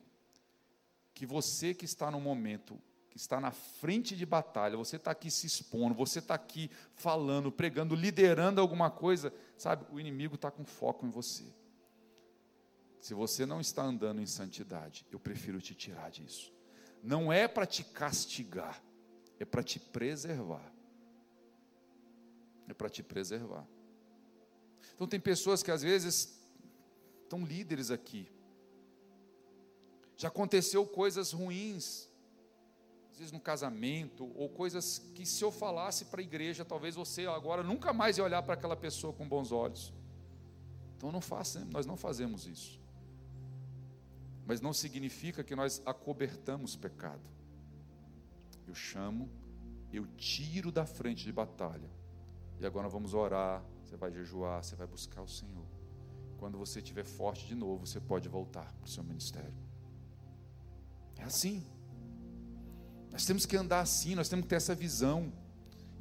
Que você que está no momento, que está na frente de batalha, você está aqui se expondo, você está aqui falando, pregando, liderando alguma coisa, sabe? O inimigo está com foco em você. Se você não está andando em santidade, eu prefiro te tirar disso. Não é para te castigar, é para te preservar. É para te preservar. Então tem pessoas que às vezes estão líderes aqui. Já aconteceu coisas ruins, às vezes no casamento, ou coisas que se eu falasse para a igreja, talvez você agora nunca mais ia olhar para aquela pessoa com bons olhos. Então não faça, nós não fazemos isso. Mas não significa que nós acobertamos pecado. Eu chamo, eu tiro da frente de batalha. E agora vamos orar, você vai jejuar, você vai buscar o Senhor. Quando você estiver forte de novo, você pode voltar para o seu ministério. É assim. Nós temos que andar assim, nós temos que ter essa visão.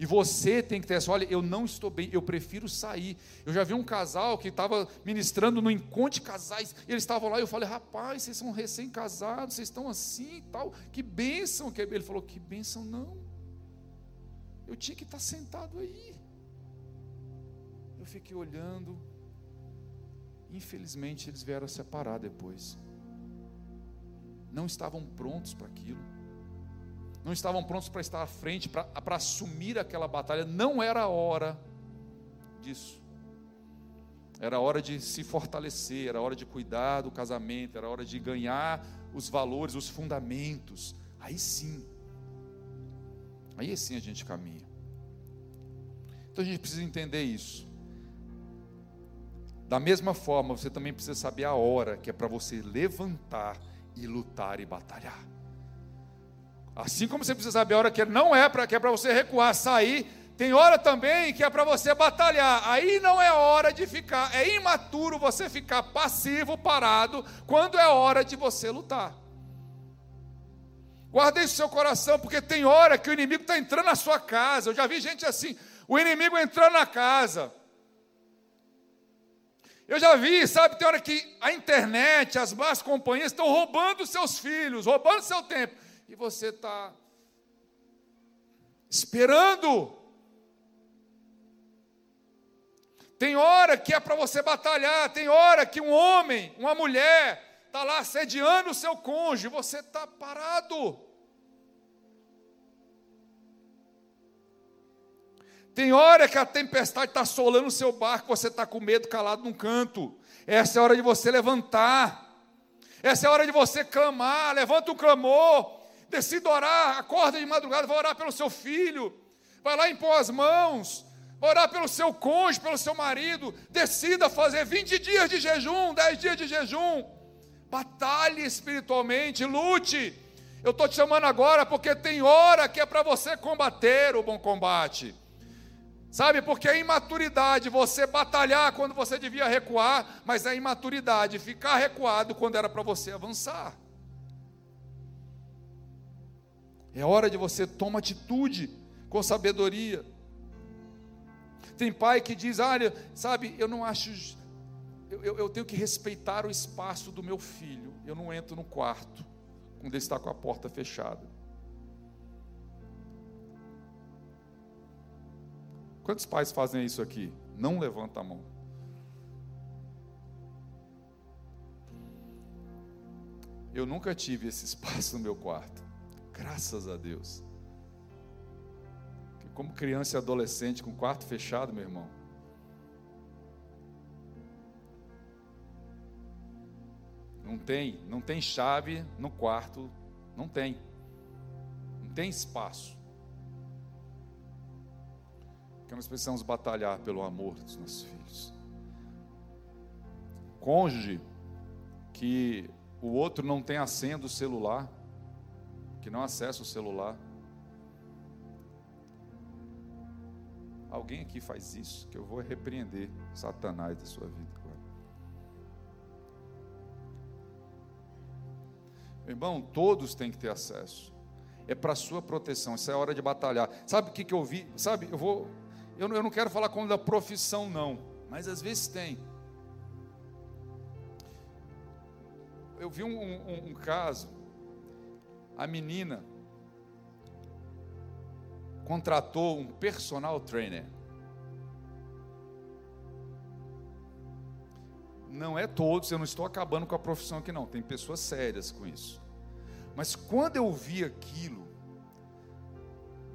E você tem que ter essa, olha, eu não estou bem, eu prefiro sair. Eu já vi um casal que estava ministrando no encontro de casais, e eles estavam lá, e eu falei, rapaz, vocês são recém-casados, vocês estão assim e tal, que bênção. Ele falou, que bênção não. Eu tinha que estar sentado aí. Eu fiquei olhando, Infelizmente, eles vieram separar depois. Não estavam prontos para aquilo. Não estavam prontos para estar à frente, para, para assumir aquela batalha. Não era a hora disso. Era hora de se fortalecer, era hora de cuidar do casamento, era hora de ganhar os valores, os fundamentos. Aí sim. Aí sim a gente caminha. Então a gente precisa entender isso. Da mesma forma, você também precisa saber a hora que é para você levantar e lutar e batalhar. Assim como você precisa saber a hora que não é para que é para você recuar, sair, tem hora também que é para você batalhar. Aí não é hora de ficar, é imaturo você ficar passivo, parado, quando é hora de você lutar. Guarde isso no seu coração, porque tem hora que o inimigo está entrando na sua casa. Eu já vi gente assim, o inimigo entrando na casa. Eu já vi, sabe, tem hora que a internet, as más companhias estão roubando seus filhos, roubando seu tempo. E você está esperando. Tem hora que é para você batalhar, tem hora que um homem, uma mulher, está lá assediando o seu cônjuge, você está parado. Tem hora que a tempestade está assolando o seu barco, você está com medo calado num canto. Essa é a hora de você levantar. Essa é a hora de você clamar. Levanta um clamor. Decida orar. Acorda de madrugada, vai orar pelo seu filho. Vai lá impor as mãos. Vai orar pelo seu cônjuge, pelo seu marido. Decida fazer 20 dias de jejum, 10 dias de jejum. Batalhe espiritualmente, lute. Eu estou te chamando agora porque tem hora que é para você combater o bom combate. Sabe, porque é imaturidade você batalhar quando você devia recuar, mas é imaturidade ficar recuado quando era para você avançar. É hora de você tomar atitude com sabedoria. Tem pai que diz: olha, sabe, eu não acho eu, eu, tenho que respeitar o espaço do meu filho. Eu não entro no quarto quando ele está com a porta fechada. Quantos pais fazem isso aqui? Não levanta a mão. Eu nunca tive esse (laughs) espaço no meu quarto. Graças a Deus. Como criança e adolescente com quarto fechado, meu irmão, Não tem, não tem chave no quarto, não tem. Não tem espaço. Porque nós precisamos batalhar pelo amor dos nossos filhos. Cônjuge que o outro não tem a senha do celular, que não acessa o celular. Alguém aqui faz isso, que eu vou repreender Satanás da sua vida. Irmão, todos têm que ter acesso. É para sua proteção, isso é hora de batalhar. Sabe o que, que eu vi? Sabe, eu vou. Eu não, eu não quero falar como da profissão, não, mas às vezes tem. Eu vi um, um, um caso, a menina contratou um personal trainer. Não é todos, eu não estou acabando com a profissão aqui, não. Tem pessoas sérias com isso. Mas quando eu vi aquilo,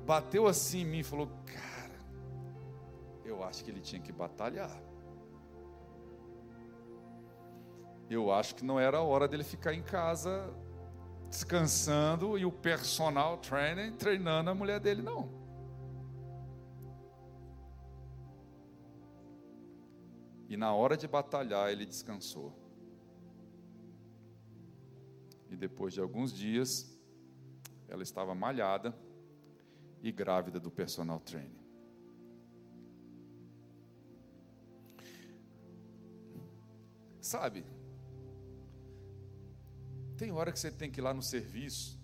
bateu assim em mim e falou: Cara, eu acho que ele tinha que batalhar. Eu acho que não era a hora dele ficar em casa descansando e o personal trainer treinando a mulher dele, não. E na hora de batalhar, ele descansou. E depois de alguns dias, ela estava malhada e grávida do personal trainer. Sabe, tem hora que você tem que ir lá no serviço.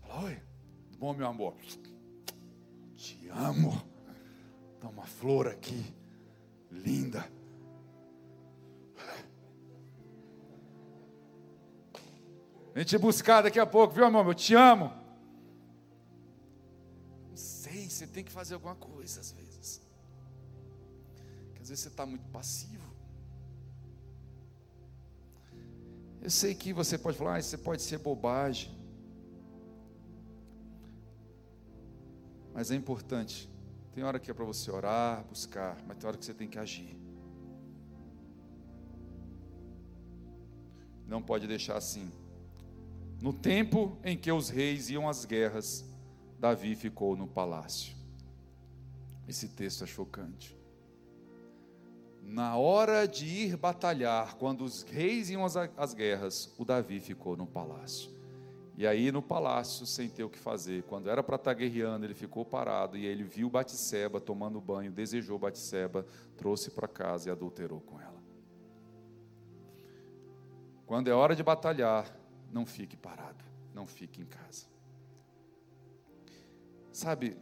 Fala, oi, bom, meu amor? Te amo. Dá uma flor aqui, linda. Vem te buscar daqui a pouco, viu, irmão? Eu te amo. Não sei, você tem que fazer alguma coisa às vezes. Porque às vezes você está muito passivo. Eu sei que você pode falar, ah, isso pode ser bobagem. Mas é importante. Tem hora que é para você orar, buscar, mas tem hora que você tem que agir. Não pode deixar assim. No tempo em que os reis iam às guerras, Davi ficou no palácio. Esse texto é chocante. Na hora de ir batalhar, quando os reis iam às, guerras, o Davi ficou no palácio. E aí no palácio, sem ter o que fazer, quando era para estar tá guerreando, ele ficou parado e ele viu Batseba tomando banho, desejou Batseba, trouxe para casa e adulterou com ela. Quando é hora de batalhar, não fique parado, não fique em casa. Sabe,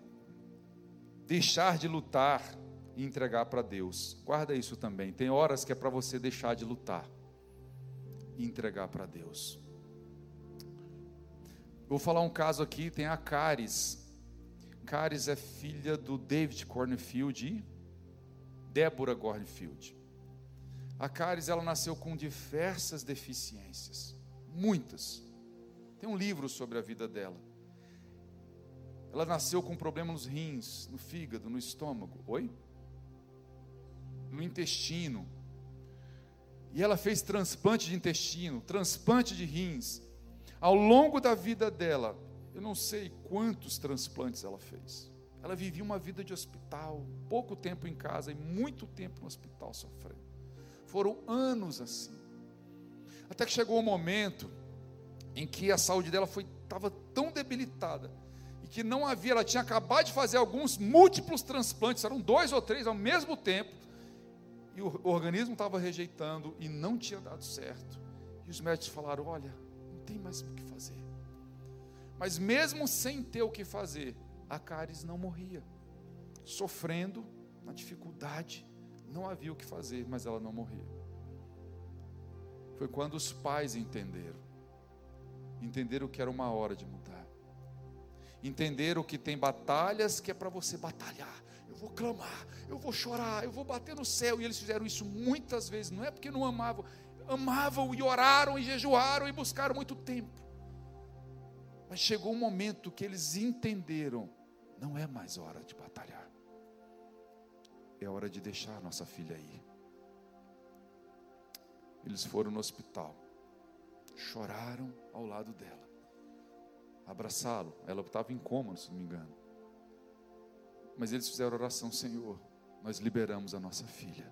deixar de lutar e entregar para Deus. Guarda isso também. Tem horas que é para você deixar de lutar e entregar para Deus. Vou falar um caso aqui, tem a Caris. Caris é filha do David Cornfield e Débora Cornfield. A Caris ela nasceu com diversas deficiências, muitas. Tem um livro sobre a vida dela. Ela nasceu com problema nos rins, no fígado, no estômago. Oi? No intestino. E ela fez transplante de intestino, transplante de rins. Ao longo da vida dela, eu não sei quantos transplantes ela fez. Ela vivia uma vida de hospital, pouco tempo em casa e muito tempo no hospital sofrendo. Foram anos assim. Até que chegou o um momento em que a saúde dela foi estava tão debilitada e que não havia, ela tinha acabado de fazer alguns múltiplos transplantes, eram dois ou três ao mesmo tempo, e o organismo estava rejeitando e não tinha dado certo. E os médicos falaram: "Olha, não tem mais o que fazer". Mas mesmo sem ter o que fazer, a Caris não morria, sofrendo na dificuldade, não havia o que fazer, mas ela não morria. Foi quando os pais entenderam. Entenderam que era uma hora de mudar. Entenderam que tem batalhas que é para você batalhar. Vou clamar, eu vou chorar, eu vou bater no céu. E eles fizeram isso muitas vezes. Não é porque não amavam, amavam e oraram e jejuaram e buscaram muito tempo. Mas chegou um momento que eles entenderam: não é mais hora de batalhar é hora de deixar nossa filha ir. Eles foram no hospital, choraram ao lado dela, abraçá-lo. Ela estava em coma, se não me engano. Mas eles fizeram oração, Senhor, nós liberamos a nossa filha.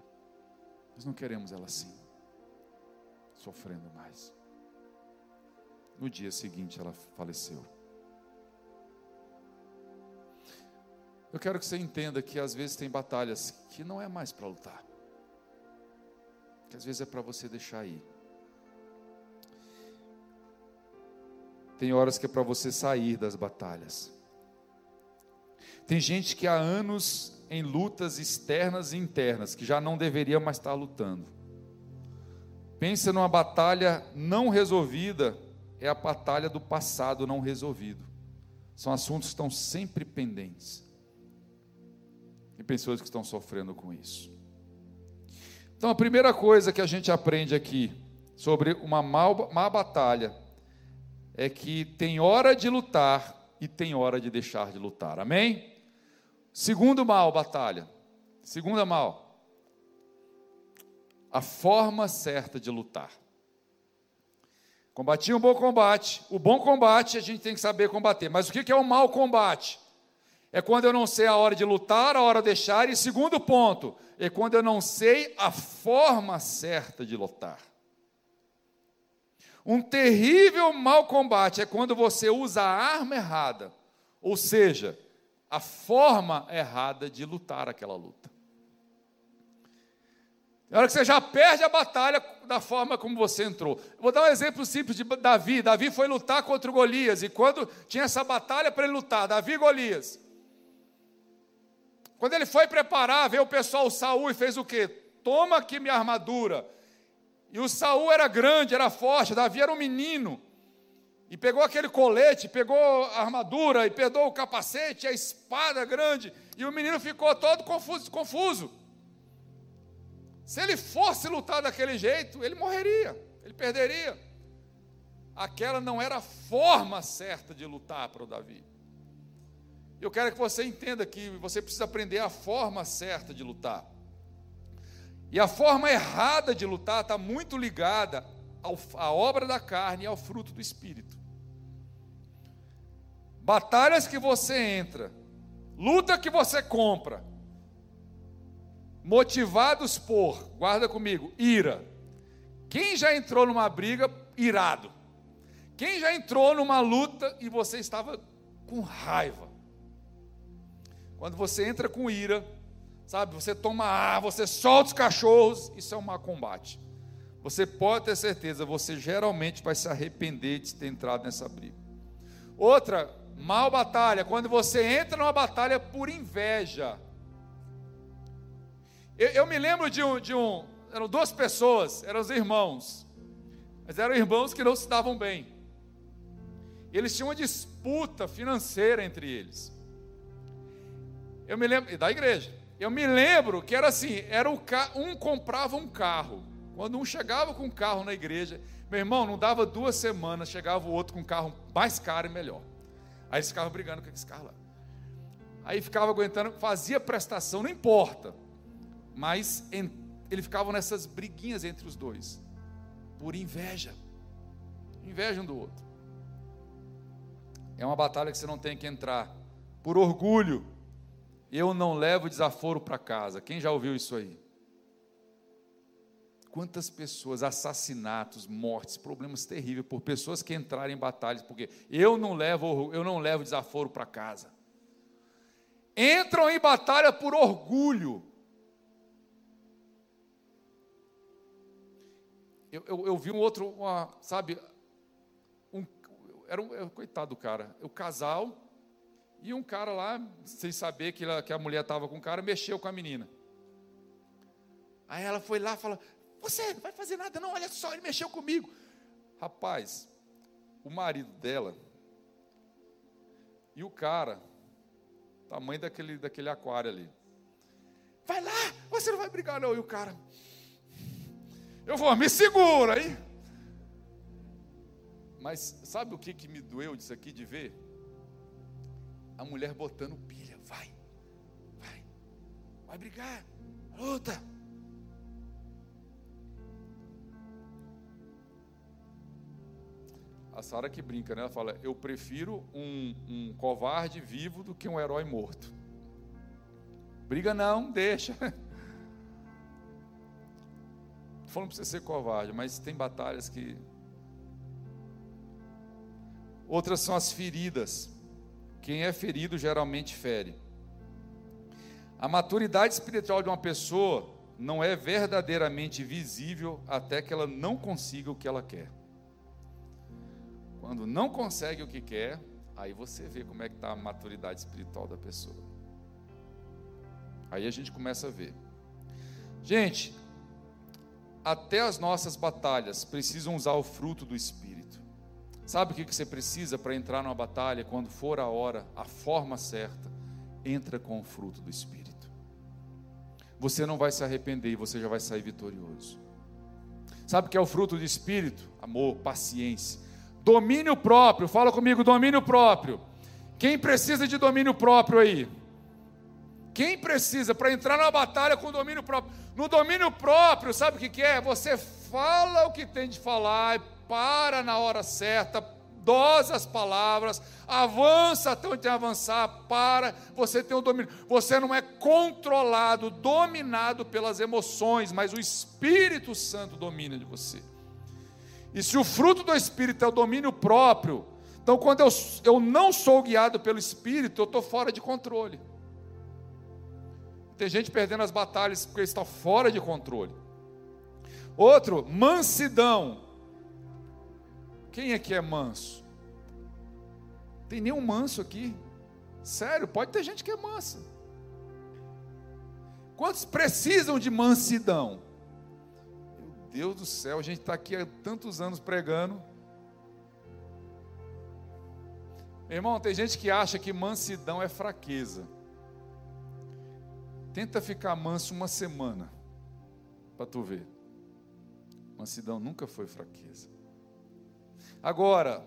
Nós não queremos ela assim, sofrendo mais. No dia seguinte ela faleceu. Eu quero que você entenda que às vezes tem batalhas que não é mais para lutar, que às vezes é para você deixar ir. Tem horas que é para você sair das batalhas. Tem gente que há anos em lutas externas e internas, que já não deveria mais estar lutando. Pensa numa batalha não resolvida, é a batalha do passado não resolvido. São assuntos que estão sempre pendentes e pessoas que estão sofrendo com isso. Então, a primeira coisa que a gente aprende aqui sobre uma mal, má batalha é que tem hora de lutar e tem hora de deixar de lutar. Amém? Segundo mal batalha. Segunda mal. A forma certa de lutar. Combati um bom combate. O bom combate a gente tem que saber combater. Mas o que é o mau combate? é quando eu não sei a hora de lutar, a hora de deixar. E segundo ponto, é quando eu não sei a forma certa de lutar. Um terrível mau combate é quando você usa a arma errada, ou seja, a forma errada de lutar aquela luta. Na hora que você já perde a batalha da forma como você entrou. vou dar um exemplo simples de Davi. Davi foi lutar contra o Golias, e quando tinha essa batalha para ele lutar, Davi e Golias, quando ele foi preparar, veio o pessoal, Saul, e fez o quê? Toma aqui minha armadura. E o Saul era grande, era forte, Davi era um menino. E pegou aquele colete, pegou a armadura, e pegou o capacete, a espada grande, e o menino ficou todo confuso, confuso. Se ele fosse lutar daquele jeito, ele morreria, ele perderia. Aquela não era a forma certa de lutar para o Davi. Eu quero que você entenda que você precisa aprender a forma certa de lutar. E a forma errada de lutar está muito ligada à obra da carne e ao fruto do espírito. Batalhas que você entra, luta que você compra, motivados por, guarda comigo, ira. Quem já entrou numa briga irado? Quem já entrou numa luta e você estava com raiva? Quando você entra com ira, sabe, você toma ar, você solta os cachorros, isso é um mau combate. Você pode ter certeza, você geralmente vai se arrepender de ter entrado nessa briga. Outra, mal batalha, quando você entra numa batalha por inveja. Eu, eu me lembro de um, de um, eram duas pessoas, eram os irmãos, mas eram irmãos que não se davam bem. Eles tinham uma disputa financeira entre eles. Eu me lembro, da igreja. Eu me lembro que era assim, era o, um comprava um carro. Quando um chegava com um carro na igreja, meu irmão, não dava duas semanas, chegava o outro com um carro mais caro e melhor. Aí eles ficavam brigando com esse carro lá. Aí ficava aguentando, fazia prestação, não importa. Mas em, ele ficava nessas briguinhas entre os dois. Por inveja. Inveja um do outro. É uma batalha que você não tem que entrar. Por orgulho. Eu não levo desaforo para casa. Quem já ouviu isso aí? Quantas pessoas, assassinatos, mortes, problemas terríveis por pessoas que entraram em batalhas, porque eu não levo, eu não levo desaforo para casa. Entram em batalha por orgulho. Eu, eu, eu vi um outro, uma, sabe, era um, coitado do cara, o casal, e um cara lá, sem saber que, ela, que a mulher estava com o cara, mexeu com a menina. Aí ela foi lá e falou: Você não vai fazer nada, não, olha só, ele mexeu comigo. Rapaz, o marido dela e o cara, tamanho daquele, daquele aquário ali. Vai lá, você não vai brigar, não. E o cara, eu vou, me segura aí. Mas sabe o que, que me doeu disso aqui de ver? A mulher botando pilha, vai, vai, vai brigar, luta. A Sara que brinca, né? Ela fala: Eu prefiro um, um covarde vivo do que um herói morto. Briga não, deixa. (laughs) Estou falando para você ser covarde, mas tem batalhas que Outras são as feridas. Quem é ferido geralmente fere. A maturidade espiritual de uma pessoa não é verdadeiramente visível até que ela não consiga o que ela quer. Quando não consegue o que quer, aí você vê como é que está a maturidade espiritual da pessoa. Aí a gente começa a ver. Gente, até as nossas batalhas precisam usar o fruto do Espírito. Sabe o que você precisa para entrar numa batalha quando for a hora, a forma certa? Entra com o fruto do Espírito. Você não vai se arrepender e você já vai sair vitorioso. Sabe o que é o fruto do Espírito? Amor, paciência, domínio próprio. Fala comigo, domínio próprio. Quem precisa de domínio próprio aí? Quem precisa para entrar na batalha com domínio próprio? No domínio próprio, sabe o que é? Você fala o que tem de falar para na hora certa, dosa as palavras, avança até onde avançar, para, você tem o domínio. Você não é controlado, dominado pelas emoções, mas o Espírito Santo domina de você. E se o fruto do Espírito é o domínio próprio, então quando eu, eu não sou guiado pelo Espírito, eu estou fora de controle. Tem gente perdendo as batalhas porque está fora de controle. Outro, mansidão. Quem é que é manso? Tem nenhum manso aqui. Sério, pode ter gente que é mansa. Quantos precisam de mansidão? Deus do céu, a gente está aqui há tantos anos pregando. Irmão, tem gente que acha que mansidão é fraqueza. Tenta ficar manso uma semana, para tu ver. Mansidão nunca foi fraqueza. Agora,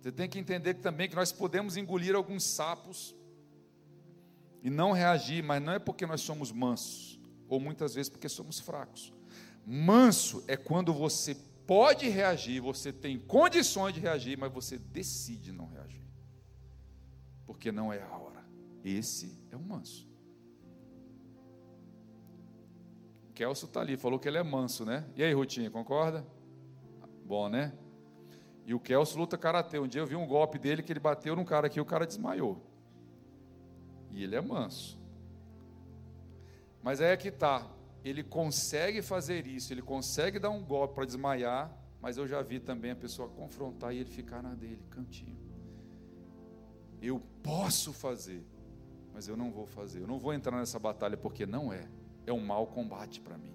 você tem que entender também que nós podemos engolir alguns sapos e não reagir, mas não é porque nós somos mansos, ou muitas vezes porque somos fracos. Manso é quando você pode reagir, você tem condições de reagir, mas você decide não reagir, porque não é a hora. Esse é o manso. Kelso está ali, falou que ele é manso, né? E aí, Rutinha, concorda? Bom, né? E o Kelso luta karatê. Um dia eu vi um golpe dele que ele bateu num cara aqui e o cara desmaiou. E ele é manso. Mas aí é que tá. Ele consegue fazer isso, ele consegue dar um golpe para desmaiar, mas eu já vi também a pessoa confrontar e ele ficar na dele, cantinho. Eu posso fazer, mas eu não vou fazer. Eu não vou entrar nessa batalha porque não é. É um mau combate para mim.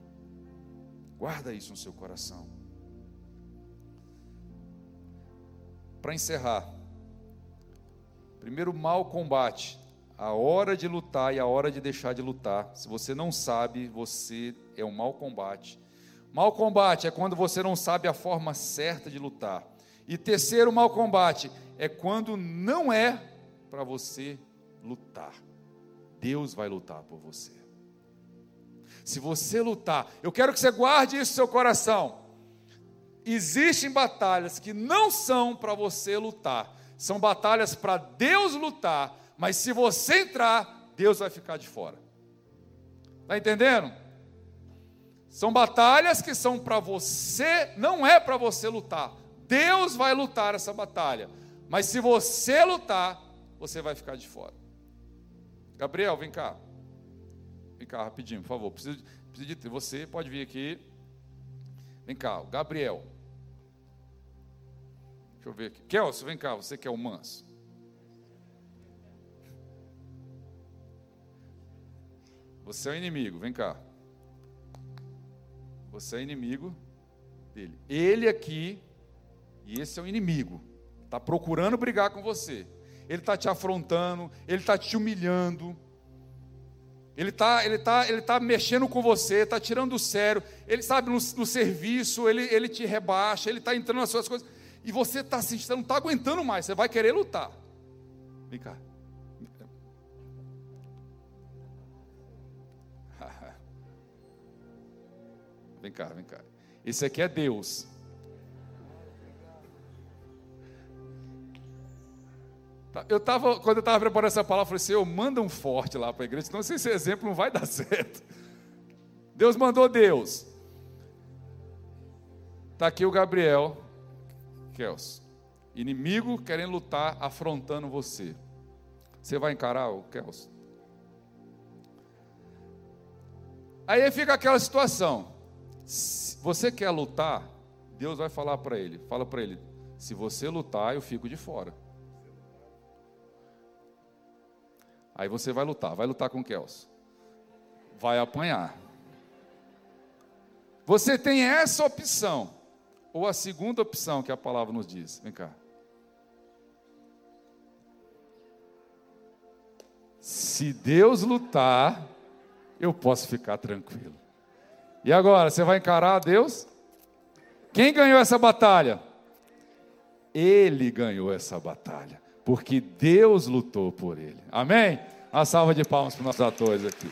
Guarda isso no seu coração. Para encerrar, primeiro mau combate, a hora de lutar e a hora de deixar de lutar. Se você não sabe, você é um mau combate. Mau combate é quando você não sabe a forma certa de lutar. E terceiro mau combate é quando não é para você lutar. Deus vai lutar por você. Se você lutar, eu quero que você guarde isso no seu coração. Existem batalhas que não são para você lutar, são batalhas para Deus lutar, mas se você entrar, Deus vai ficar de fora. Está entendendo? São batalhas que são para você, não é para você lutar. Deus vai lutar essa batalha. Mas se você lutar, você vai ficar de fora. Gabriel, vem cá. Vem cá, rapidinho, por favor. Preciso, preciso de você, pode vir aqui. Vem cá, Gabriel. Deixa eu ver aqui. Kelso, vem cá, você que é o manso. Você é o inimigo, vem cá. Você é inimigo dele. Ele aqui, e esse é o inimigo, está procurando brigar com você ele está te afrontando, ele está te humilhando, ele está ele tá, ele tá mexendo com você, está tirando do sério, ele sabe, no, no serviço, ele, ele te rebaixa, ele está entrando nas suas coisas, e você está você não está aguentando mais, você vai querer lutar. Vem cá. Vem cá, vem cá. Esse aqui é Deus. Tá, eu tava, quando eu estava preparando essa palavra, eu falei assim: eu manda um forte lá para a igreja, senão esse exemplo não vai dar (laughs) certo. Deus mandou Deus. Está aqui o Gabriel, Kels. Inimigo querendo lutar, afrontando você. Você vai encarar o Kels? Aí fica aquela situação. Se você quer lutar, Deus vai falar para ele: fala para ele, se você lutar, eu fico de fora. Aí você vai lutar, vai lutar com o Kelso. Vai apanhar. Você tem essa opção. Ou a segunda opção que a palavra nos diz. Vem cá. Se Deus lutar, eu posso ficar tranquilo. E agora, você vai encarar Deus? Quem ganhou essa batalha? Ele ganhou essa batalha porque Deus lutou por ele. Amém? Uma salva de palmas para os nossos atores aqui.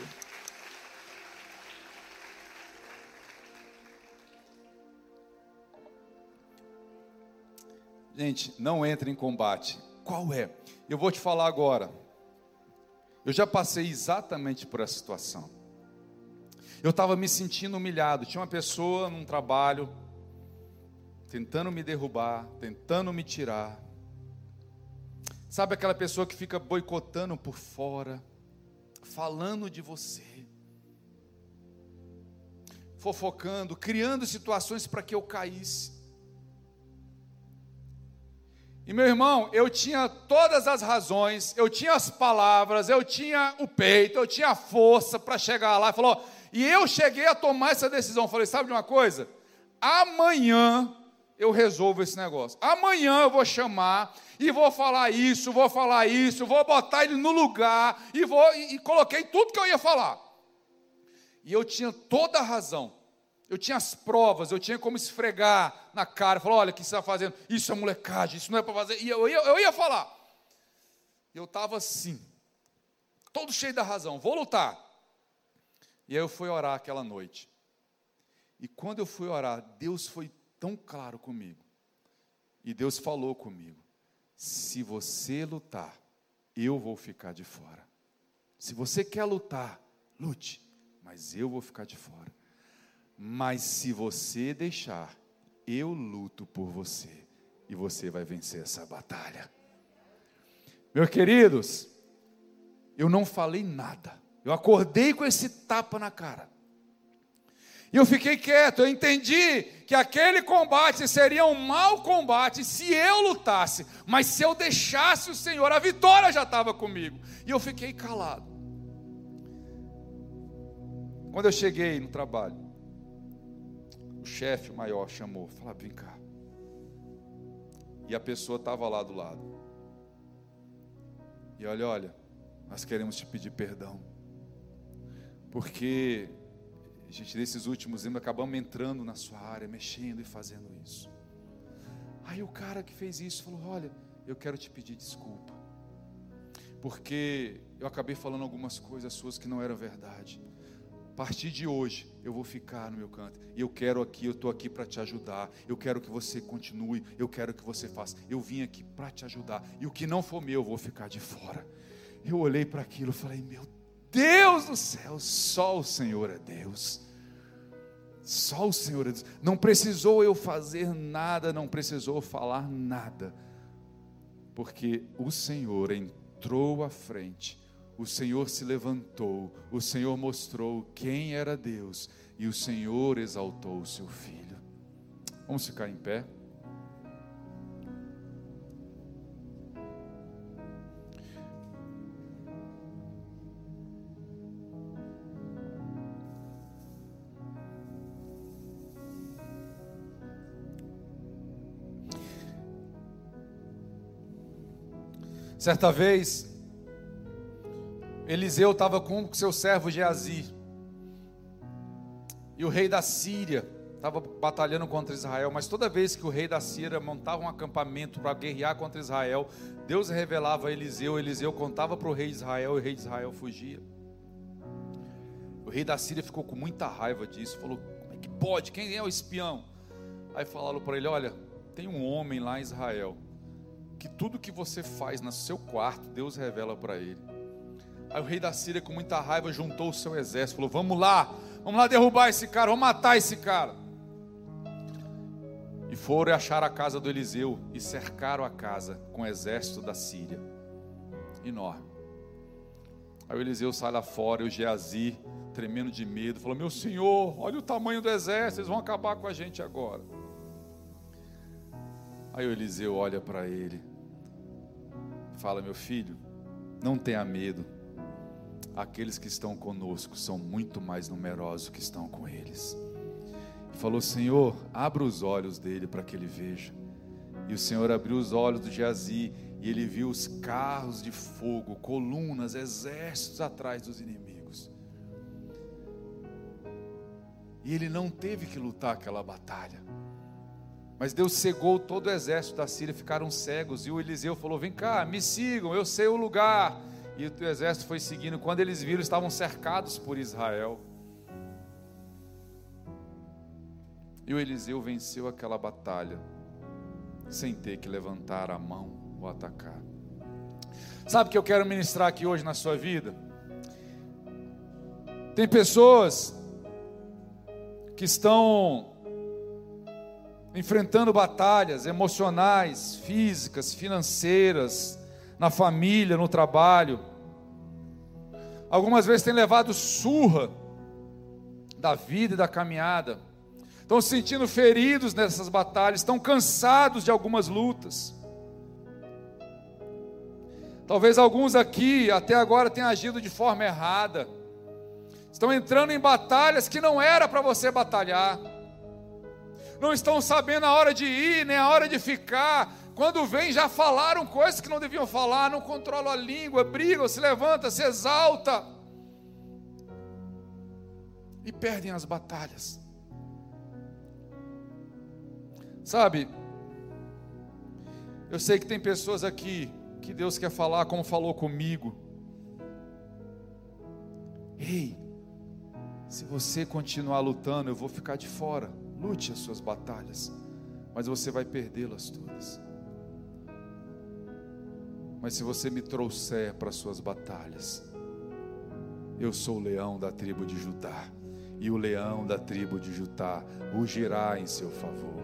Gente, não entre em combate. Qual é? Eu vou te falar agora. Eu já passei exatamente por essa situação. Eu estava me sentindo humilhado. Tinha uma pessoa num trabalho tentando me derrubar, tentando me tirar. Sabe aquela pessoa que fica boicotando por fora, falando de você, fofocando, criando situações para que eu caísse. E meu irmão, eu tinha todas as razões, eu tinha as palavras, eu tinha o peito, eu tinha a força para chegar lá e falou, e eu cheguei a tomar essa decisão. Falei, sabe de uma coisa? Amanhã eu resolvo esse negócio. Amanhã eu vou chamar e vou falar isso, vou falar isso, vou botar ele no lugar e vou e, e coloquei tudo que eu ia falar. E eu tinha toda a razão. Eu tinha as provas, eu tinha como esfregar na cara, falar, olha, o que você está fazendo? Isso é molecagem, isso não é para fazer. E eu ia, eu ia falar. Eu estava assim, todo cheio da razão, vou lutar. E aí eu fui orar aquela noite. E quando eu fui orar, Deus foi tão claro comigo. E Deus falou comigo: se você lutar, eu vou ficar de fora. Se você quer lutar, lute, mas eu vou ficar de fora. Mas se você deixar, eu luto por você e você vai vencer essa batalha. Meus queridos, eu não falei nada. Eu acordei com esse tapa na cara. E eu fiquei quieto, eu entendi que aquele combate seria um mau combate se eu lutasse, mas se eu deixasse o Senhor, a vitória já estava comigo. E eu fiquei calado. Quando eu cheguei no trabalho, o chefe maior chamou, falou: vem cá. E a pessoa estava lá do lado. E olha, olha, nós queremos te pedir perdão. Porque gente, nesses últimos anos, acabamos entrando na sua área, mexendo e fazendo isso. Aí o cara que fez isso falou: Olha, eu quero te pedir desculpa, porque eu acabei falando algumas coisas suas que não eram verdade. A partir de hoje, eu vou ficar no meu canto. E eu quero aqui, eu estou aqui para te ajudar. Eu quero que você continue. Eu quero que você faça. Eu vim aqui para te ajudar. E o que não for meu, eu vou ficar de fora. Eu olhei para aquilo e falei: Meu Deus do céu, só o Senhor é Deus. Só o Senhor é Deus. Não precisou eu fazer nada, não precisou falar nada, porque o Senhor entrou à frente o Senhor se levantou, o Senhor mostrou quem era Deus e o Senhor exaltou o seu filho. Vamos ficar em pé? Certa vez, Eliseu estava com seu servo Geazi. E o rei da Síria estava batalhando contra Israel, mas toda vez que o rei da Síria montava um acampamento para guerrear contra Israel, Deus revelava a Eliseu, Eliseu contava para o rei de Israel e o rei de Israel fugia. O rei da Síria ficou com muita raiva disso, falou: Como é que pode? Quem é o espião? Aí falaram para ele: Olha, tem um homem lá em Israel que tudo que você faz no seu quarto, Deus revela para ele. Aí o rei da Síria, com muita raiva, juntou o seu exército, falou: Vamos lá, vamos lá derrubar esse cara, vamos matar esse cara. E foram e acharam a casa do Eliseu e cercaram a casa com o exército da Síria. Enorme. Aí o Eliseu sai lá fora e o Geazi, tremendo de medo, falou: Meu senhor, olha o tamanho do exército, eles vão acabar com a gente agora. Aí o Eliseu olha para ele, fala: Meu filho, não tenha medo, aqueles que estão conosco são muito mais numerosos que estão com eles. Falou: Senhor, abra os olhos dele para que ele veja. E o Senhor abriu os olhos do Geazi e ele viu os carros de fogo, colunas, exércitos atrás dos inimigos. E ele não teve que lutar aquela batalha. Mas Deus cegou todo o exército da Síria, ficaram cegos. E o Eliseu falou: Vem cá, me sigam, eu sei o lugar e o exército foi seguindo. Quando eles viram, estavam cercados por Israel. E o Eliseu venceu aquela batalha, sem ter que levantar a mão ou atacar. Sabe o que eu quero ministrar aqui hoje na sua vida? Tem pessoas que estão enfrentando batalhas emocionais, físicas, financeiras, na família, no trabalho. Algumas vezes tem levado surra da vida e da caminhada. Estão se sentindo feridos nessas batalhas, estão cansados de algumas lutas. Talvez alguns aqui até agora tenham agido de forma errada. Estão entrando em batalhas que não era para você batalhar. Não estão sabendo a hora de ir, nem a hora de ficar quando vem, já falaram coisas que não deviam falar, não controlam a língua, brigam, se levanta, se exalta. E perdem as batalhas. Sabe, eu sei que tem pessoas aqui que Deus quer falar como falou comigo. Ei, se você continuar lutando, eu vou ficar de fora. Lute as suas batalhas, mas você vai perdê-las todas. Mas se você me trouxer para suas batalhas, eu sou o leão da tribo de Judá. e o leão da tribo de Jutá rugirá em seu favor.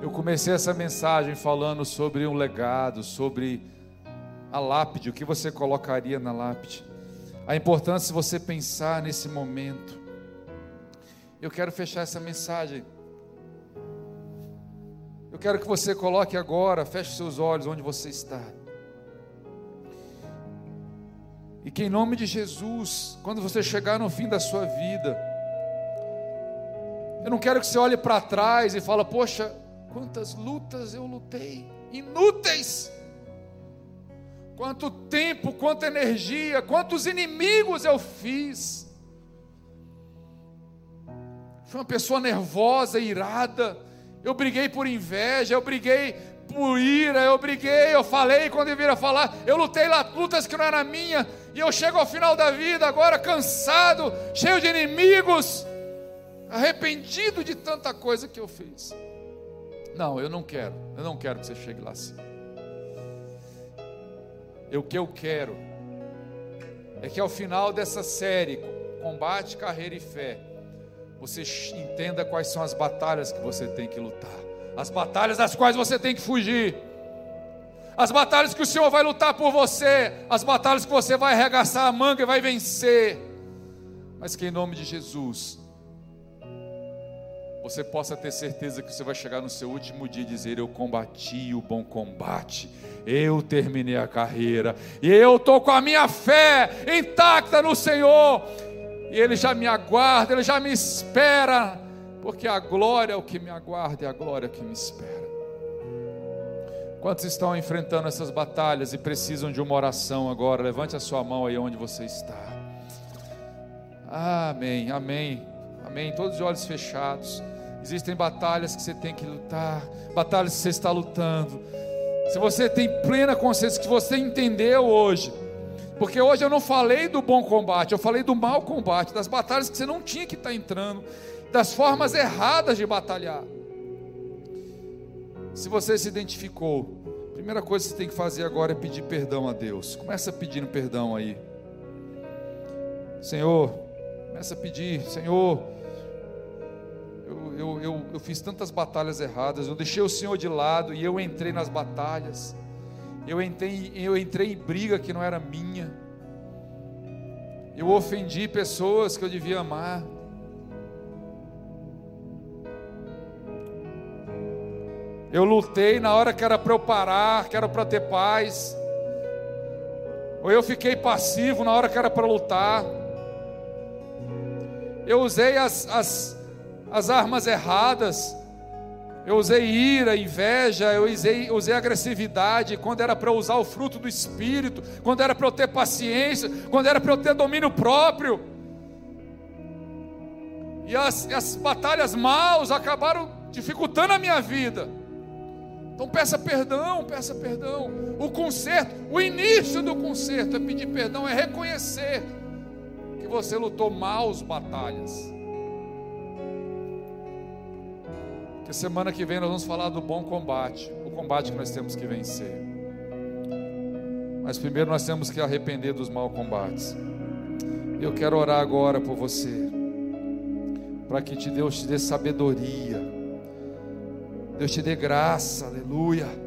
Eu comecei essa mensagem falando sobre um legado, sobre a lápide, o que você colocaria na lápide, a importância de você pensar nesse momento. Eu quero fechar essa mensagem. Eu quero que você coloque agora, feche seus olhos onde você está. E que em nome de Jesus, quando você chegar no fim da sua vida, eu não quero que você olhe para trás e fale, poxa, Quantas lutas eu lutei, inúteis. Quanto tempo, quanta energia, quantos inimigos eu fiz. Fui uma pessoa nervosa, irada. Eu briguei por inveja, eu briguei por ira, eu briguei, eu falei quando eu vira falar, eu lutei lá lutas que não era minha, e eu chego ao final da vida agora cansado, cheio de inimigos, arrependido de tanta coisa que eu fiz. Não, eu não quero. Eu não quero que você chegue lá assim. O que eu quero é que ao final dessa série, combate, carreira e fé, você entenda quais são as batalhas que você tem que lutar, as batalhas das quais você tem que fugir, as batalhas que o Senhor vai lutar por você, as batalhas que você vai arregaçar a manga e vai vencer, mas que em nome de Jesus, você possa ter certeza que você vai chegar no seu último dia e dizer: Eu combati o bom combate, eu terminei a carreira, e eu estou com a minha fé intacta no Senhor, e Ele já me aguarda, Ele já me espera, porque a glória é o que me aguarda e a glória é o que me espera. Quantos estão enfrentando essas batalhas e precisam de uma oração agora? Levante a sua mão aí onde você está. Amém, amém, amém. Todos os olhos fechados. Existem batalhas que você tem que lutar, batalhas que você está lutando. Se você tem plena consciência que você entendeu hoje, porque hoje eu não falei do bom combate, eu falei do mau combate, das batalhas que você não tinha que estar entrando, das formas erradas de batalhar. Se você se identificou, a primeira coisa que você tem que fazer agora é pedir perdão a Deus. Começa pedindo perdão aí. Senhor, começa a pedir, Senhor, eu, eu, eu fiz tantas batalhas erradas, eu deixei o Senhor de lado e eu entrei nas batalhas, eu entrei, eu entrei em briga que não era minha, eu ofendi pessoas que eu devia amar. Eu lutei na hora que era para eu parar, que era para ter paz. Ou eu fiquei passivo na hora que era para lutar. Eu usei as, as, as armas erradas. Eu usei ira, inveja, eu usei, usei agressividade, quando era para usar o fruto do Espírito, quando era para eu ter paciência, quando era para eu ter domínio próprio. E as, as batalhas maus acabaram dificultando a minha vida. Então peça perdão, peça perdão. O conserto, o início do conserto é pedir perdão, é reconhecer que você lutou maus batalhas. Que semana que vem nós vamos falar do bom combate, o combate que nós temos que vencer. Mas primeiro nós temos que arrepender dos maus combates. Eu quero orar agora por você, para que te Deus te dê sabedoria, Deus te dê graça, aleluia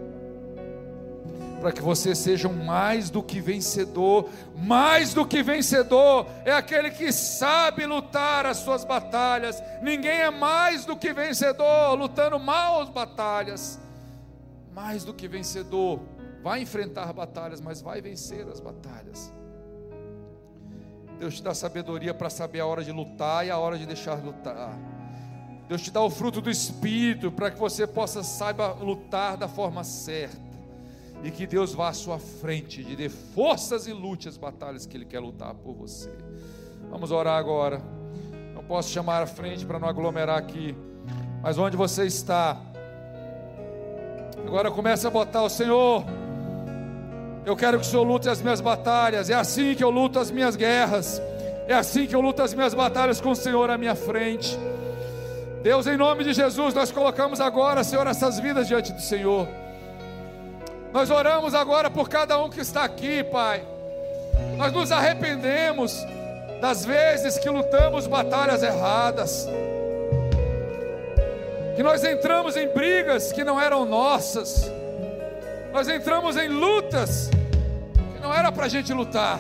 para que você seja um mais do que vencedor. Mais do que vencedor é aquele que sabe lutar as suas batalhas. Ninguém é mais do que vencedor lutando mal as batalhas. Mais do que vencedor vai enfrentar batalhas, mas vai vencer as batalhas. Deus te dá sabedoria para saber a hora de lutar e a hora de deixar lutar. Deus te dá o fruto do Espírito para que você possa saiba lutar da forma certa e que Deus vá à sua frente, de dê forças e lute as batalhas que Ele quer lutar por você. Vamos orar agora. Não posso chamar à frente para não aglomerar aqui, mas onde você está, agora comece a botar o Senhor. Eu quero que o Senhor lute as minhas batalhas. É assim que eu luto as minhas guerras. É assim que eu luto as minhas batalhas com o Senhor à minha frente. Deus, em nome de Jesus, nós colocamos agora, Senhor, essas vidas diante do Senhor. Nós oramos agora por cada um que está aqui, Pai. Nós nos arrependemos das vezes que lutamos batalhas erradas, que nós entramos em brigas que não eram nossas, nós entramos em lutas que não era para a gente lutar.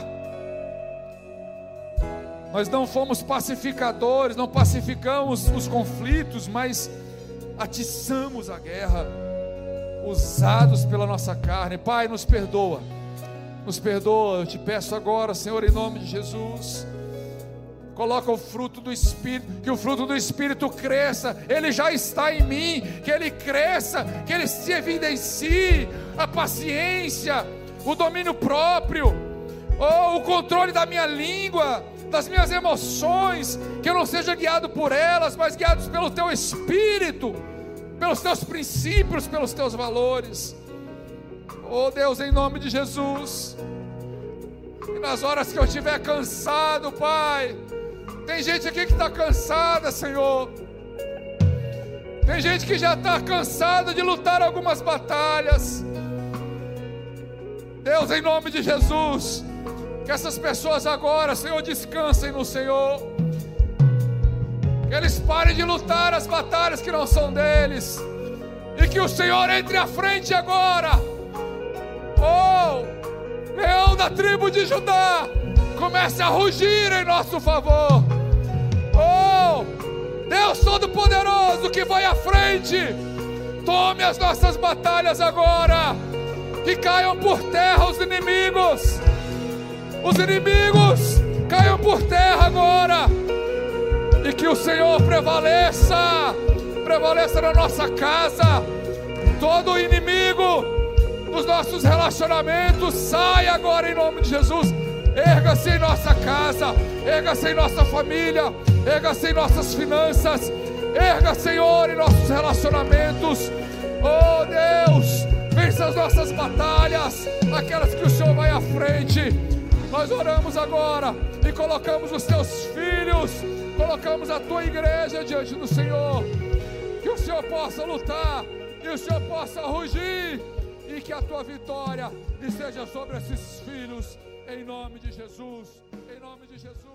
Nós não fomos pacificadores, não pacificamos os conflitos, mas atiçamos a guerra, usados pela nossa carne. Pai, nos perdoa, nos perdoa. Eu te peço agora, Senhor, em nome de Jesus coloca o fruto do Espírito, que o fruto do Espírito cresça, ele já está em mim, que ele cresça, que ele se evidencie, a paciência, o domínio próprio, oh, o controle da minha língua, das minhas emoções, que eu não seja guiado por elas, mas guiado pelo teu Espírito, pelos teus princípios, pelos teus valores. Oh Deus, em nome de Jesus. E nas horas que eu estiver cansado, Pai, tem gente aqui que está cansada, Senhor. Tem gente que já está cansada de lutar algumas batalhas. Deus, em nome de Jesus, que essas pessoas agora, Senhor, descansem no Senhor. Que eles parem de lutar as batalhas que não são deles. E que o Senhor entre à frente agora. Oh, leão da tribo de Judá, comece a rugir em nosso favor. Oh, Deus Todo-Poderoso que vai à frente, tome as nossas batalhas agora, que caiam por terra os inimigos, os inimigos caiam por terra agora, e que o Senhor prevaleça, prevaleça na nossa casa, todo inimigo dos nossos relacionamentos saia agora em nome de Jesus. Erga-se em nossa casa, erga-se em nossa família, erga-se em nossas finanças, erga, Senhor, em nossos relacionamentos. Oh Deus, vença as nossas batalhas, aquelas que o Senhor vai à frente. Nós oramos agora e colocamos os teus filhos, colocamos a tua igreja diante do Senhor. Que o Senhor possa lutar, que o Senhor possa rugir e que a tua vitória esteja sobre esses filhos, em nome de Jesus, em nome de Jesus.